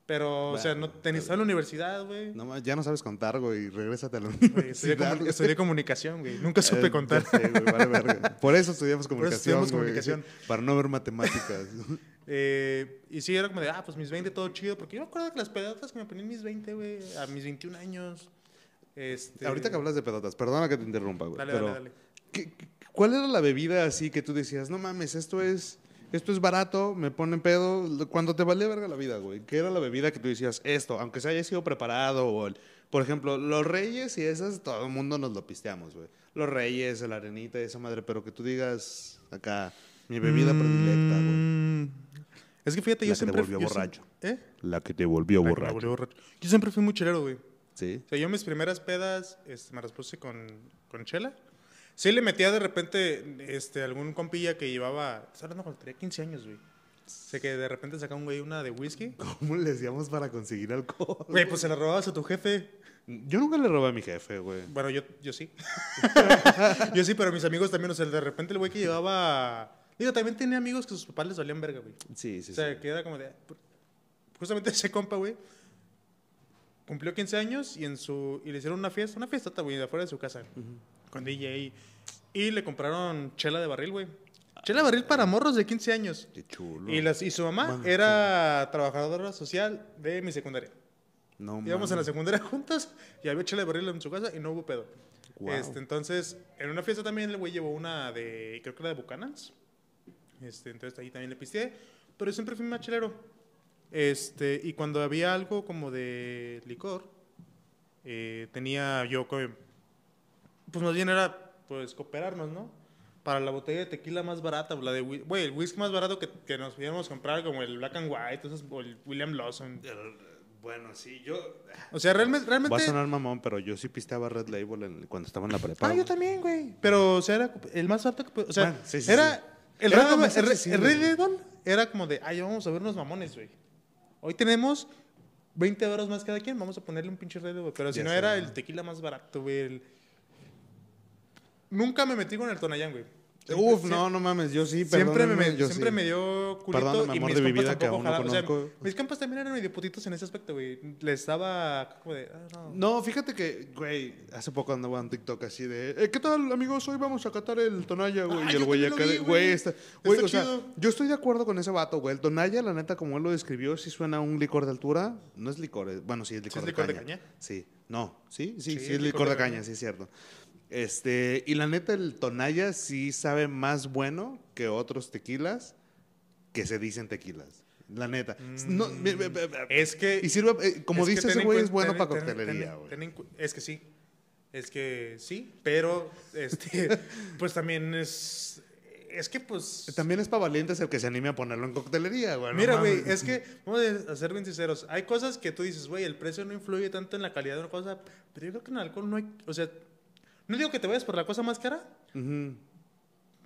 A: Pero, o sea, no
B: Bueno,
A: estaba en la universidad, güey.
B: No, ya no sabes contar, güey. Regrésate a la
A: Güey, Estudié,
B: universidad.
A: comu- estudié comunicación, güey. Nunca supe
B: Eh,
A: contar.
B: sé, güey, vale verga. Por eso estudiamos [LAUGHS]
A: Por eso
B: comunicación.
A: estudiamos
B: güey,
A: comunicación.
B: Para no ver matemáticas. [LAUGHS]
A: Eh, y sí, era como de, ah, pues mis 20, todo chido. Porque yo me acuerdo que las pedotas que me ponían mis 20, güey, a mis 21 años. Este,
B: Ahorita que hablas de pedotas, perdona que te interrumpa, güey.
A: Dale,
B: pero
A: dale, dale.
B: ¿qué- qué- ¿Cuál era la bebida así que tú decías, no mames, esto es, esto es barato, me ponen pedo? Cuando te valía verga la vida, güey. ¿Qué era la bebida que tú decías, esto, aunque se haya sido preparado? O el- por ejemplo, los reyes y esas, todo el mundo nos lo pisteamos, güey. Los reyes, la arenita y esa madre, pero que tú digas acá, mi bebida predilecta, güey.
A: Mm, Es que fíjate,
B: La
A: yo
B: que te
A: siempre.
B: volvió
A: yo
B: borracho.
A: siempre- ¿Eh?
B: La que te volvió
A: La que me volvió borracho. Yo siempre fui muy chelero, güey.
B: Sí.
A: O sea, yo mis primeras pedas este, me las puse con, con chela. Sí le metía de repente este, algún compilla que llevaba... Estaba hablando cuando tenía 15 años, güey. Sea, que de repente sacaba un güey una de whisky.
B: ¿Cómo le decíamos para conseguir alcohol?
A: Güey, pues se la robabas a tu jefe.
B: Yo nunca le robé a mi jefe, güey.
A: Bueno, yo, yo sí. [LAUGHS] yo sí, pero mis amigos también. O sea, de repente el güey que llevaba... Digo, también tenía amigos que sus papás les valían verga, güey.
B: Sí, sí,
A: O sea,
B: sí.
A: que era como de... Justamente ese compa, güey, cumplió 15 años y en su y le hicieron una fiesta, una fiesta, güey, de afuera de su casa, con DJ. Y le compraron chela de barril, güey. Chela de barril para morros de 15 años.
B: Qué chulo.
A: Y, las, y su mamá era trabajadora social de mi secundaria.
B: No
A: Íbamos en la secundaria [LAUGHS] juntos y había chela de barril en su casa y no hubo pedo. Este, entonces, en una fiesta también el güey llevó una de, creo que era de Bucanans. Este, entonces ahí también le pisteé. Pero yo siempre fui machelero. Este, y cuando había algo como de licor, eh, tenía yo, pues más bien era, pues, cooperarnos, ¿no? Para la botella de tequila más barata, la de, güey, el whisky más barato que, que nos pudiéramos comprar, como el Black and White, esos, o el William Lawson.
B: Bueno, sí, yo...
A: O sea, realmente,
B: Va a
A: realmente...
B: sonar mamón, pero yo sí pisteaba Red Label en- cuando estaba en la prepa.
A: Ah, yo también, güey. Pero, o sea, era el más alto que... O sea,
B: Bueno, sí, sí,
A: era...
B: sí.
A: El,
B: Era
A: Red, el, Red- el. Label era como de, ay, vamos a ver unos mamones, güey. Hoy tenemos 20 euros más cada quien, vamos a ponerle un pinche Red Label. Pero si
B: Ya
A: no era el tequila más barato, güey. el- Nunca me metí con el Tonayán, güey. Siempre-
B: Uf, no, no mames, yo sí,
A: Siempre, me,
B: yo
A: siempre
B: sí.
A: me dio culito
B: Perdóname,
A: y
B: amor
A: mis
B: de mi
A: compas
B: vida, que aún no
A: jalaban. O sea,
B: conozco.
A: mis compas también eran medio putitos en ese aspecto, güey. Les daba como de... ah, no.
B: No, fíjate que, güey, hace poco andaba en TikTok así de, eh, ¿qué tal, amigos? Hoy vamos a catar el Tonaya, güey.
A: Ah,
B: y el güey acá
A: güey.
B: está, güey,
A: Está
B: o sea, yo estoy de acuerdo con ese vato, güey. El Tonaya, la neta, como él lo describió, sí suena a un licor de altura. No es licor, es- bueno, sí es licor,
A: es
B: de,
A: licor de
B: caña. Sí, no, sí, sí, sí,
A: Sí,
B: es licor de caña, sí es cierto. Este, y la neta, el Tonaya sí sabe más bueno que otros tequilas que se dicen tequilas. La neta. No, me-
A: Es que...
B: y sirve, eh, como dice ese güey, es bueno
A: ten-
B: para coctelería, güey.
A: Es que sí. Es que sí, pero este, [LAUGHS] pues también es. Es que pues.
B: También es para valientes el que se anime a ponerlo en coctelería, güey.
A: Mira, güey, es que, vamos a ser bien sinceros. Hay cosas que tú dices, güey, el precio no influye tanto en la calidad de una cosa, pero yo creo que en alcohol no hay. O sea, no digo que te vayas por la cosa más cara,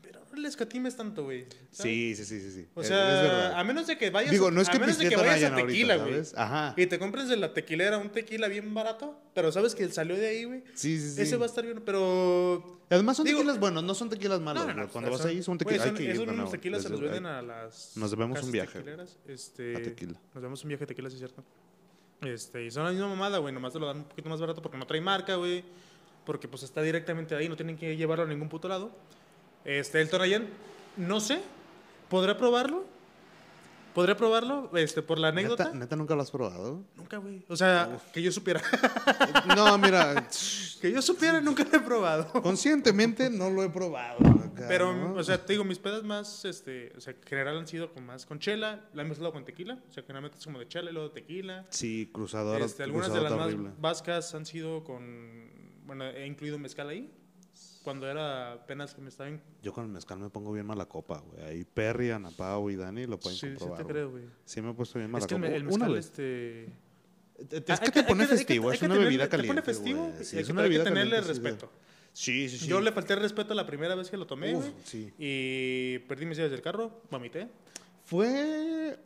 A: pero no le escatimes tanto, güey.
B: Sí, sí, sí, sí. sí.
A: O sea,
B: es
A: a menos de que vayas,
B: Digo, no es
A: a menos de que
B: no
A: vayas a tequila, güey.
B: Ajá.
A: Y te compres de la tequilera un tequila bien barato, pero sabes que salió de ahí, güey.
B: Sí, sí, sí.
A: Ese va a estar bien, pero
B: Además son
A: Digo-
B: tequilas buenos, no son tequilas malos.
A: No, no, no,
B: Cuando vas ahí son tequilas.
A: son- esos mismos
B: nuevo.
A: tequilas se los venden a las
B: Nos debemos un viaje.
A: este,
B: A tequila.
A: Nos debemos un viaje de tequila, sí es cierto. Este, y son la misma mamada, güey, nomás te lo dan un poquito más barato porque no trae marca, güey. Porque pues está directamente ahí, no tienen que llevarlo a ningún puto lado. Este, el Tonayan, no sé, ¿podré probarlo? ¿Podré probarlo? Este, por la anécdota.
B: ¿Neta, neta nunca lo has probado?
A: Nunca, güey. O sea, que yo supiera. [LAUGHS]
B: no, mira, [LAUGHS]
A: que yo supiera, nunca lo he probado.
B: conscientemente no lo he probado. acá,
A: Pero,
B: ¿no?
A: o sea, te digo, mis pedas más, este, o sea, en general han sido con más con chela, la he mezclado con tequila, o sea, generalmente es como de chela y luego de tequila.
B: Sí, cruzadora.
A: Este, algunas de las más vascas han sido con, bueno, he incluido mezcal ahí, cuando era apenas que me estaba en...
B: Yo con el mezcal me pongo bien mala copa, güey. Ahí Perry, Ana Pau y Dani lo pueden
A: Sí, sí
B: comprobar.
A: te
B: güey.
A: creo, güey.
B: Sí me he puesto bien mala
A: Es que el,
B: copa.
A: me- el
B: Una
A: mezcal,
B: vez.
A: este...
B: Es
A: Ah,
B: que
A: hay
B: te
A: hay
B: pone
A: hay que-
B: festivo,
A: hay
B: es
A: que
B: una
A: tenerle-
B: bebida
A: te pone
B: caliente.
A: festivo
B: güey.
A: y
B: Sí,
A: hay
B: es
A: que-
B: una
A: hay que
B: bebida
A: tenerle
B: caliente, sí, güey.
A: respeto.
B: Sí, sí, sí.
A: Yo le falté el respeto la primera vez que lo tomé,
B: Uf,
A: güey,
B: sí.
A: y perdí mis llaves del carro, vomité.
B: Fue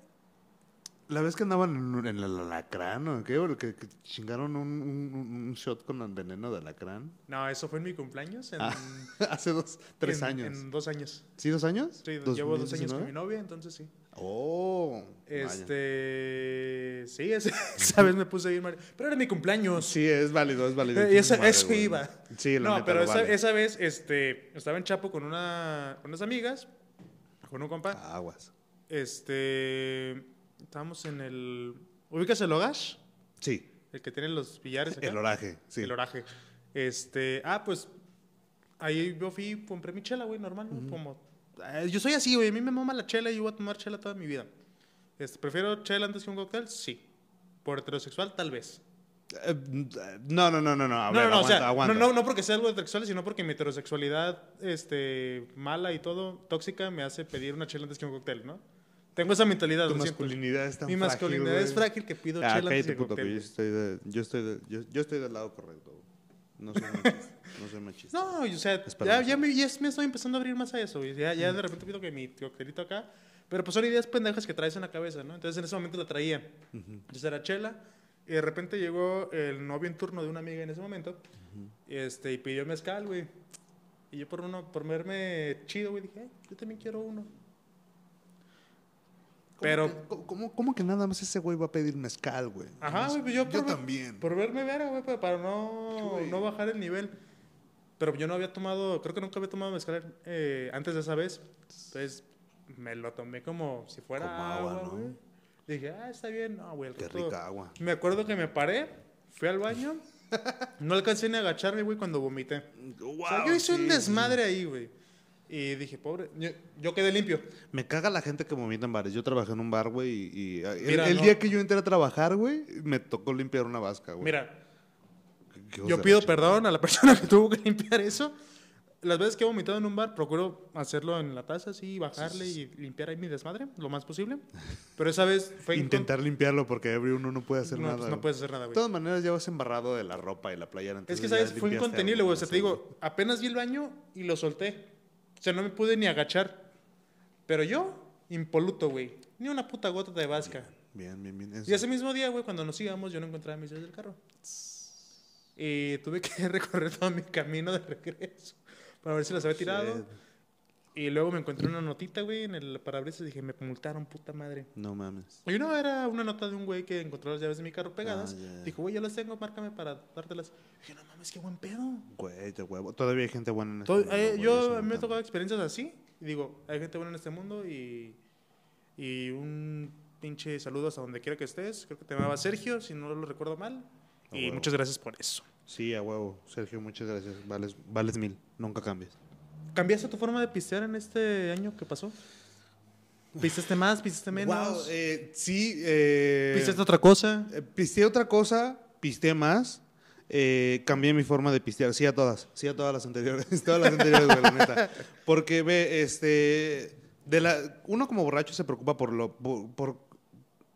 B: la vez que andaban en, en el alacrán, ¿o qué? O Que, que chingaron un, un- un shot con el veneno de alacrán.
A: No, eso fue en mi cumpleaños, en...
B: Ah, [LAUGHS] Hace dos, tres
A: en-
B: años.
A: En dos años.
B: ¿Sí, dos años?
A: Sí, llevo dos años con
B: 2019?
A: mi novia, entonces sí.
B: Oh, vaya.
A: Este. Sí, [LAUGHS] esa vez me puse bien mal. Pero era mi cumpleaños.
B: Sí, es válido, es válido.
A: Eh, esa-
B: madre,
A: eso
B: güey.
A: iba.
B: Sí, la
A: no,
B: neta,
A: pero
B: lo
A: esa,
B: vale.
A: esa vez este, estaba en Chapo con, una, con unas amigas, con un compa.
B: Aguas.
A: Este. Estábamos en el. ¿Ubicas el Hogash?
B: Sí,
A: El que tiene los billares. acá?
B: el oraje, sí.
A: El oraje. Este. Ah, pues. Ahí yo fui, compré mi chela, güey, normal. ¿no? Como. eh, yo soy así, güey. A mí me mama la chela y yo voy a tomar chela toda mi vida. Este, ¿Prefiero chela antes que un cóctel? Sí. ¿Por heterosexual? Tal vez.
B: Eh, No, no, no, no, no. A
A: no,
B: ver,
A: no, no, o
B: aguanta,
A: sea,
B: aguanta.
A: no, no, no porque sea algo heterosexual, sino porque mi heterosexualidad este, mala y todo, tóxica, me hace pedir una chela antes que un cóctel, ¿no? Tengo esa mentalidad.
B: Tu masculinidad es tan
A: Mi
B: frágil,
A: masculinidad es
B: güey.
A: frágil que pido
B: Ah,
A: chela antes que
B: puto, yo estoy, de- yo, estoy de- yo, yo estoy del lado correcto. No soy machista. no soy machista.
A: No, o sea, ya, ya, me, ya me estoy empezando a abrir más a eso. Ya, ya de repente pido que mi coctelito acá. Pero pues son ideas pendejas que traes en la cabeza, ¿no? Entonces en ese momento la traía. Entonces era chela. Y de repente llegó el novio en turno de una amiga en ese momento. este, y pidió mezcal, güey. Y yo por uno, por verme chido, güey, dije, "Ay, yo también quiero uno.
B: ¿Cómo
A: Pero-
B: que- ¿cómo, cómo, que nada más ese güey va a pedir mezcal, güey?
A: Ajá, güey, pues yo, por, ver-
B: también.
A: Por verme ver, güey, para, para no, no bajar el nivel. Pero yo no había tomado, creo que nunca había tomado mezcal eh, antes de esa vez. Entonces me lo tomé como si fuera
B: Como agua,
A: agua,
B: ¿no?
A: Dije, ah, está bien. No, güey.
B: Qué
A: rato-
B: rica agua.
A: Me acuerdo que me paré, fui al baño. [LAUGHS] no alcancé ni a agacharme, güey, cuando vomité. o sea, yo hice un desmadre ahí, güey. Y dije, pobre, yo, yo quedé limpio.
B: Me caga la gente que vomita en bares. Yo trabajé en un bar, güey, y, y- el,
A: Mira,
B: el
A: no.
B: día que yo entré a trabajar, güey, me tocó limpiar una vasca, güey.
A: Mira, Yo
B: de
A: pido
B: chingada.
A: perdón a la [LAUGHS] persona que tuvo que limpiar eso. Las veces que he vomitado en un bar, procuro hacerlo en la taza, así, bajarle y limpiar ahí mi desmadre lo más posible. Pero esa vez [LAUGHS] fue... en
B: Intentar limpiarlo porque uno no puede hacer
A: con- no,
B: nada.
A: pues no puedes hacer nada,
B: De
A: güey.
B: todas maneras, ya vas embarrado de la ropa y la playera.
A: Es que, ¿sabes? Fue incontenible, güey. O sea, te digo, apenas vi el baño y lo solté. O sea, no me pude ni agachar. Pero yo, impoluto, güey. Ni una puta gota de vasca.
B: Bien, bien, bien.
A: Y ese mismo día, güey, cuando nos íbamos, yo no encontraba mis llaves del carro. Y tuve que [LAUGHS] recorrer todo mi camino de regreso para ver si las había tirado.
B: Shit.
A: Y luego me encontré una notita, güey, en el parabrisas y dije, me multaron, puta madre.
B: No mames.
A: Y no, era una nota de un güey que encontró las llaves de mi carro pegadas.
B: Ah, ya, ya.
A: Dijo, güey, ya las tengo, márcame para dártelas. dije, no mames, qué buen pedo.
B: Güey, de huevo. Todavía hay gente buena en este mundo,
A: eh, yo,
B: eso
A: a mí me ha tocado experiencias así. Y digo, hay gente buena en este mundo y, y un pinche saludo hasta donde quiera que estés. Creo que te llamaba Sergio, si no lo recuerdo mal.
B: A
A: Y
B: huevo.
A: muchas gracias por eso.
B: Sí, a huevo. Sergio, muchas gracias. Vales, vales mil. Nunca cambies.
A: ¿Cambiaste tu forma de pistear en este año que pasó? ¿Pisteaste más? ¿Pisteaste menos?
B: Wow, eh, sí. Eh,
A: ¿Pisteaste otra cosa?
B: eh, pisteé otra cosa, pisteé más. eh, cambié mi forma de pistear. Sí a todas, sí a todas las anteriores, [LAUGHS] todas las anteriores, güey, la neta. Porque ve, este, de la, uno como borracho se preocupa por lo, por, por-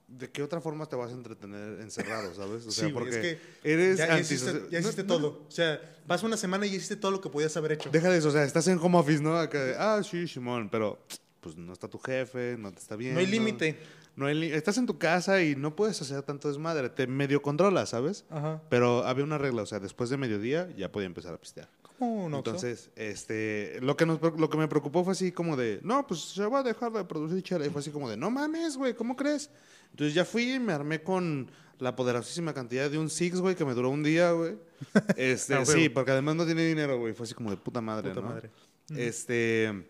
B: de qué otra forma te vas a entretener encerrado, ¿sabes? O [LAUGHS] sea,
A: Sí,
B: porque
A: es que
B: eres
A: ya, ya hiciste, ya hiciste
B: no, no,
A: todo. O sea, vas una semana y hiciste todo lo que podías haber hecho.
B: Deja de eso, o sea, estás en home office, ¿no? Acá de, ah, sí, Simón, pero pues no está tu jefe, no te está bien.
A: no hay límite.
B: No hay estás en tu casa y no puedes hacer tanto desmadre, te medio controlas, ¿sabes?
A: Ajá.
B: Pero había una regla, o sea, después de mediodía ya podía empezar a pistear.
A: ¿Cómo un?
B: Entonces, este, lo que, nos, lo que me preocupó fue así como de, no, pues se va a dejar de producir chela. Y fue así como de, no mames, güey, ¿cómo crees? Entonces ya fui y me armé con la poderosísima cantidad de un Six, güey, que me duró un día, güey. [LAUGHS] Este,
A: huevo.
B: sí, porque además no tiene dinero, güey. Fue así como de puta madre,
A: Puta
B: ¿no?
A: madre.
B: Este,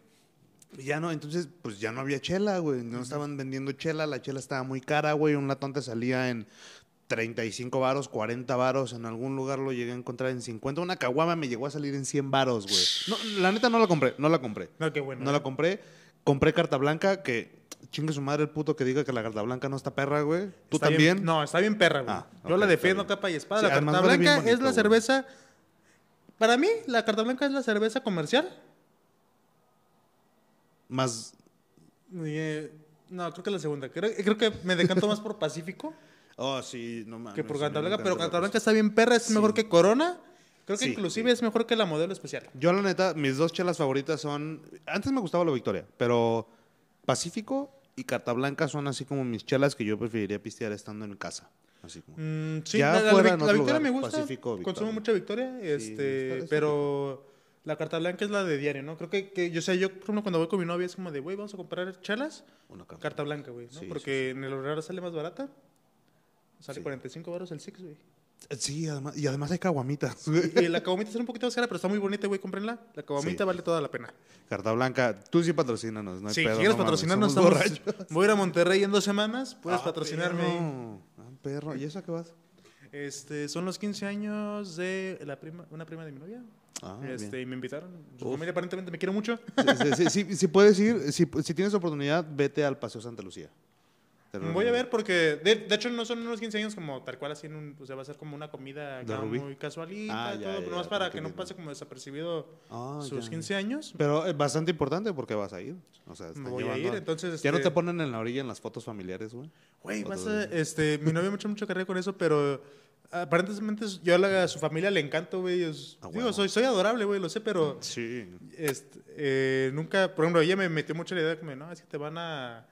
B: y ya no, entonces, pues ya no había chela, güey. No estaban vendiendo chela, la chela estaba muy cara, güey. Un latón te salía en 35 varos, 40 varos. En algún lugar lo llegué a encontrar en 50. Una caguama me llegó a salir en 100 varos, güey. No, la neta no la compré, no la compré.
A: No, qué bueno.
B: No la compré. Compré carta blanca, que chingue su madre el puto que diga que la carta blanca no está perra, güey. ¿Tú
A: Está
B: también?
A: bien- no, está bien perra, güey.
B: Ah,
A: Yo la defiendo capa y espada.
B: Sí,
A: la carta blanca es la
B: güey.
A: cerveza. Para mí, la carta blanca es la cerveza comercial.
B: Más.
A: Eh, no, creo que la segunda. Creo, creo que me decanto más por Pacífico
B: Oh, sí, no mames.
A: que por
B: sí,
A: carta
B: me
A: blanca. Pero
B: encanta la
A: carta blanca está bien perra, es mejor que Corona. Creo que
B: Sí,
A: inclusive
B: sí.
A: es mejor que la modelo especial.
B: Yo, la neta, mis dos chelas favoritas son. Antes me gustaba la Victoria, pero Pacífico y Carta Blanca son así como mis chelas que yo preferiría pistear estando en casa. Así como.
A: Mm, sí,
B: Ya
A: la, la-
B: fuera
A: la
B: en otro
A: Victoria
B: lugar,
A: me gusta.
B: Pacífico, Victoria.
A: Consumo mucha Victoria. Este, pero la carta blanca es la de diario, ¿no? Creo que, que yo sé, yo por ejemplo, cuando voy con mi novia es como de, güey, vamos a comprar chelas.
B: Una carta.
A: Carta blanca, güey, ¿no?
B: Sí, sí,
A: Porque en el horario sale más barata. Sale
B: Sí.
A: 45 baros el Six, güey.
B: Sí, además, y además hay caguamitas.
A: Y la caguamita sale un poquito más cara, pero está muy bonita, güey, cómprenla. La caguamita
B: Sí.
A: vale toda la pena.
B: Carta Blanca, tú sí patrocínanos, no hay
A: si
B: pedo,
A: quieres
B: no
A: patrocinarnos, estamos-
B: borrachos.
A: voy a ir a Monterrey en dos semanas, puedes
B: Ah,
A: patrocinarme.
B: perro. Ah, perro. ¿Y eso a qué vas?
A: Este, son los 15 años de la prima, una prima de mi novia.
B: Ah,
A: este, y me invitaron. Su
B: Uf.
A: familia aparentemente me quiere mucho.
B: Sí, sí, sí, si puedes ir, si, si tienes oportunidad, vete al Paseo Santa Lucía.
A: Voy a ver porque, de, de hecho, no son unos 15 años como tal cual así en un, o sea, va a ser como una comida muy casualita
B: Ah,
A: y
B: ya,
A: todo,
B: ya,
A: pero
B: ya,
A: más para que no pase como desapercibido
B: Ah,
A: sus
B: ya.
A: 15 años.
B: Pero es bastante importante porque vas a ir. O sea, están
A: voy a ir, entonces,
B: Ya no
A: este-
B: te ponen en la orilla en las fotos familiares, güey.
A: Güey, vas a, este, mi novia me echó mucho carrera con eso, pero aparentemente yo a, su familia le encanto, güey.
B: Ah,
A: digo, soy, soy adorable, güey, lo sé, pero
B: Sí.
A: este, eh, nunca, por ejemplo, ella me metió mucho la idea como, no, es que te van a,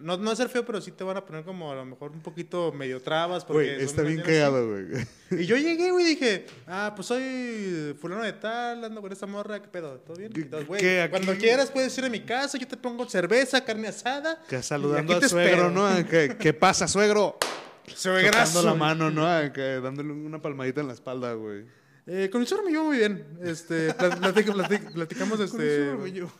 A: no, no hacer feo, pero sí te van a poner como a lo mejor un poquito medio trabas. Porque
B: Güey, está bien cagado, güey.
A: Y yo llegué, güey, y dije, ah, pues soy fulano de tal, ando con esta morra, ¿qué pedo? ¿Todo bien?
B: ¿Qué-
A: Entonces, güey,
B: qué aquí?
A: cuando quieras puedes ir a mi casa, yo te pongo cerveza, carne asada.
B: Que saludando al suegro,
A: espero.
B: ¿no? ¿Qué, qué pasa, suegro?
A: Suegrazo.
B: Tocando la mano, ¿no? Que dándole una palmadita en la espalda, güey.
A: Eh, con mi suegro me llevo muy bien. Este, plat- platic- platic- platicamos,
B: Con
A: este...
B: eso, güey, yo-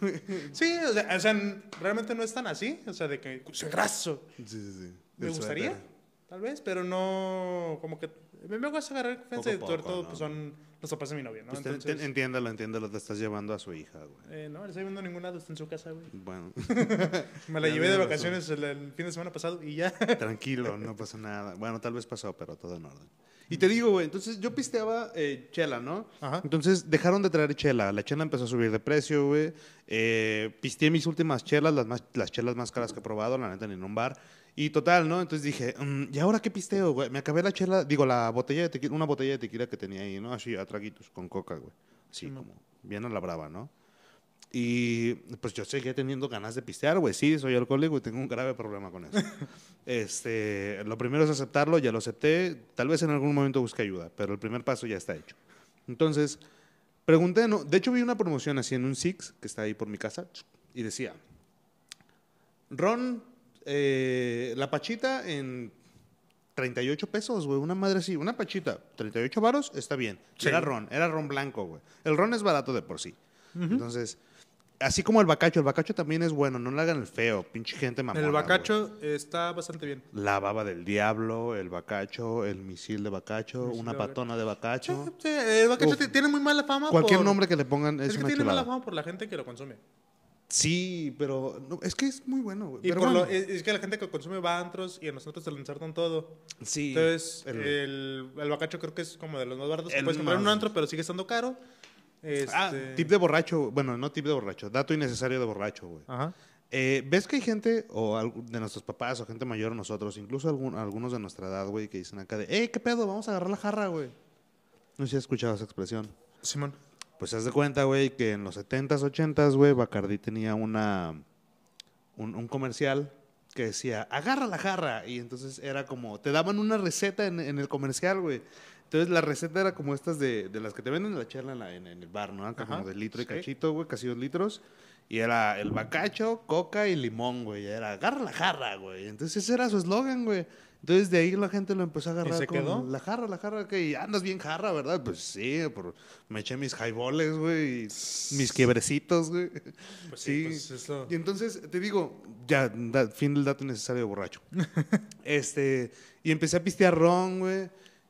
A: Sí, o sea, o sea, realmente no es tan así. O sea, de que suegrazo.
B: Sí, sí, sí.
A: Me gustaría, tal vez, pero no... Como que... Me, me gusta agarrar confianza y
B: a
A: sobre todo
B: ¿no?
A: pues, son los papás de mi novia, ¿no?
B: Pues
A: Entonces,
B: entiéndalo, entiéndalo. Te estás llevando a su hija, güey.
A: eh, no, no estoy viendo ningún lado, está en su casa, güey.
B: Bueno, [LAUGHS]
A: Me la llevé de vacaciones el, el fin de semana pasado y ya.
B: tranquilo, no pasa nada. Bueno, tal vez pasó, pero todo en orden. Y te digo, güey, entonces yo pisteaba eh, chela, ¿no?
A: Ajá.
B: Entonces dejaron de traer chela. La chela empezó a subir de precio, güey. Eh, pisteé mis últimas chelas, las, más, las chelas más caras que he probado, la neta, en un bar. Y total, ¿no? Entonces dije, mm, ¿y ahora qué pisteo, güey? Me acabé la chela, digo, la botella de tequila, una botella de tequila que tenía ahí, ¿no? Así, a traguitos, con coca, güey. Así, como bien a la brava, ¿no? Y pues yo seguía teniendo ganas de pistear, güey. Sí, soy alcohólico y tengo un grave problema con eso. [LAUGHS] este, lo primero es aceptarlo, ya lo acepté. Tal vez en algún momento busque ayuda, pero el primer paso ya está hecho. Entonces, pregunté, ¿no? De hecho, vi una promoción así en un Six que está ahí por mi casa y decía: Ron, eh, la pachita en 38 pesos, güey. Una madre así, una pachita, 38 varos, está bien.
A: Sí.
B: Era ron, era ron blanco, güey. El ron es barato de por sí. Entonces, así como el bacacho, el bacacho también es bueno, no le hagan el feo, pinche gente mamona.
A: el bacacho está bastante bien.
B: La baba del diablo, el bacacho, el misil de bacacho,
A: Misil
B: una
A: de bacacho.
B: patona de bacacho.
A: Sí, el bacacho
B: Uf.
A: tiene muy mala fama.
B: Cualquier
A: por-
B: nombre que le pongan es,
A: Es que
B: una
A: tiene
B: chulada.
A: mala fama por la gente que lo consume.
B: Sí, pero no, es que es muy bueno.
A: Y
B: Pero
A: por lo-
B: bueno,
A: es, es que la gente que consume va a antros y a nosotros se lo todo.
B: sí.
A: Entonces,
B: el-
A: el, el bacacho creo que es como de los más baratos puedes comprar en un antro, pero sigue estando caro. Este...
B: Ah, tip de borracho. Bueno, no tip de borracho. Dato innecesario de borracho, güey.
A: Ajá.
B: Eh, ¿Ves que hay gente, o de nuestros papás, o gente mayor a nosotros, incluso algún- algunos de nuestra edad, güey, que dicen acá de, ¡eh, qué pedo! Vamos a agarrar la jarra, güey. No sé si has escuchado esa expresión.
A: Simón.
B: Pues haz de cuenta, güey, que en los 70s, 80s, güey, Bacardi tenía una un, un comercial que decía, agarra la jarra. Y entonces era como, te daban una receta en, en el comercial, güey. Entonces la receta era como estas de, de las que te venden la chela en, la- en- en el bar, ¿no?
A: Ajá,
B: como de litro y cachito, güey, casi dos litros. Y era el bacacho, coca y limón, güey. Era, agarra la jarra, güey. Entonces ese era su eslogan, güey. Entonces de ahí la gente lo empezó a agarrar
A: se
B: con
A: quedó?
B: la jarra, la jarra, que y andas bien jarra, ¿verdad? Pues sí, por- me eché mis highballs, güey, y mis quiebrecitos, güey.
A: Pues sí,
B: Sí.
A: pues eso.
B: Y entonces, te digo, ya, da- fin del dato innecesario de borracho. [LAUGHS] este, y empecé a pistear ron, güey.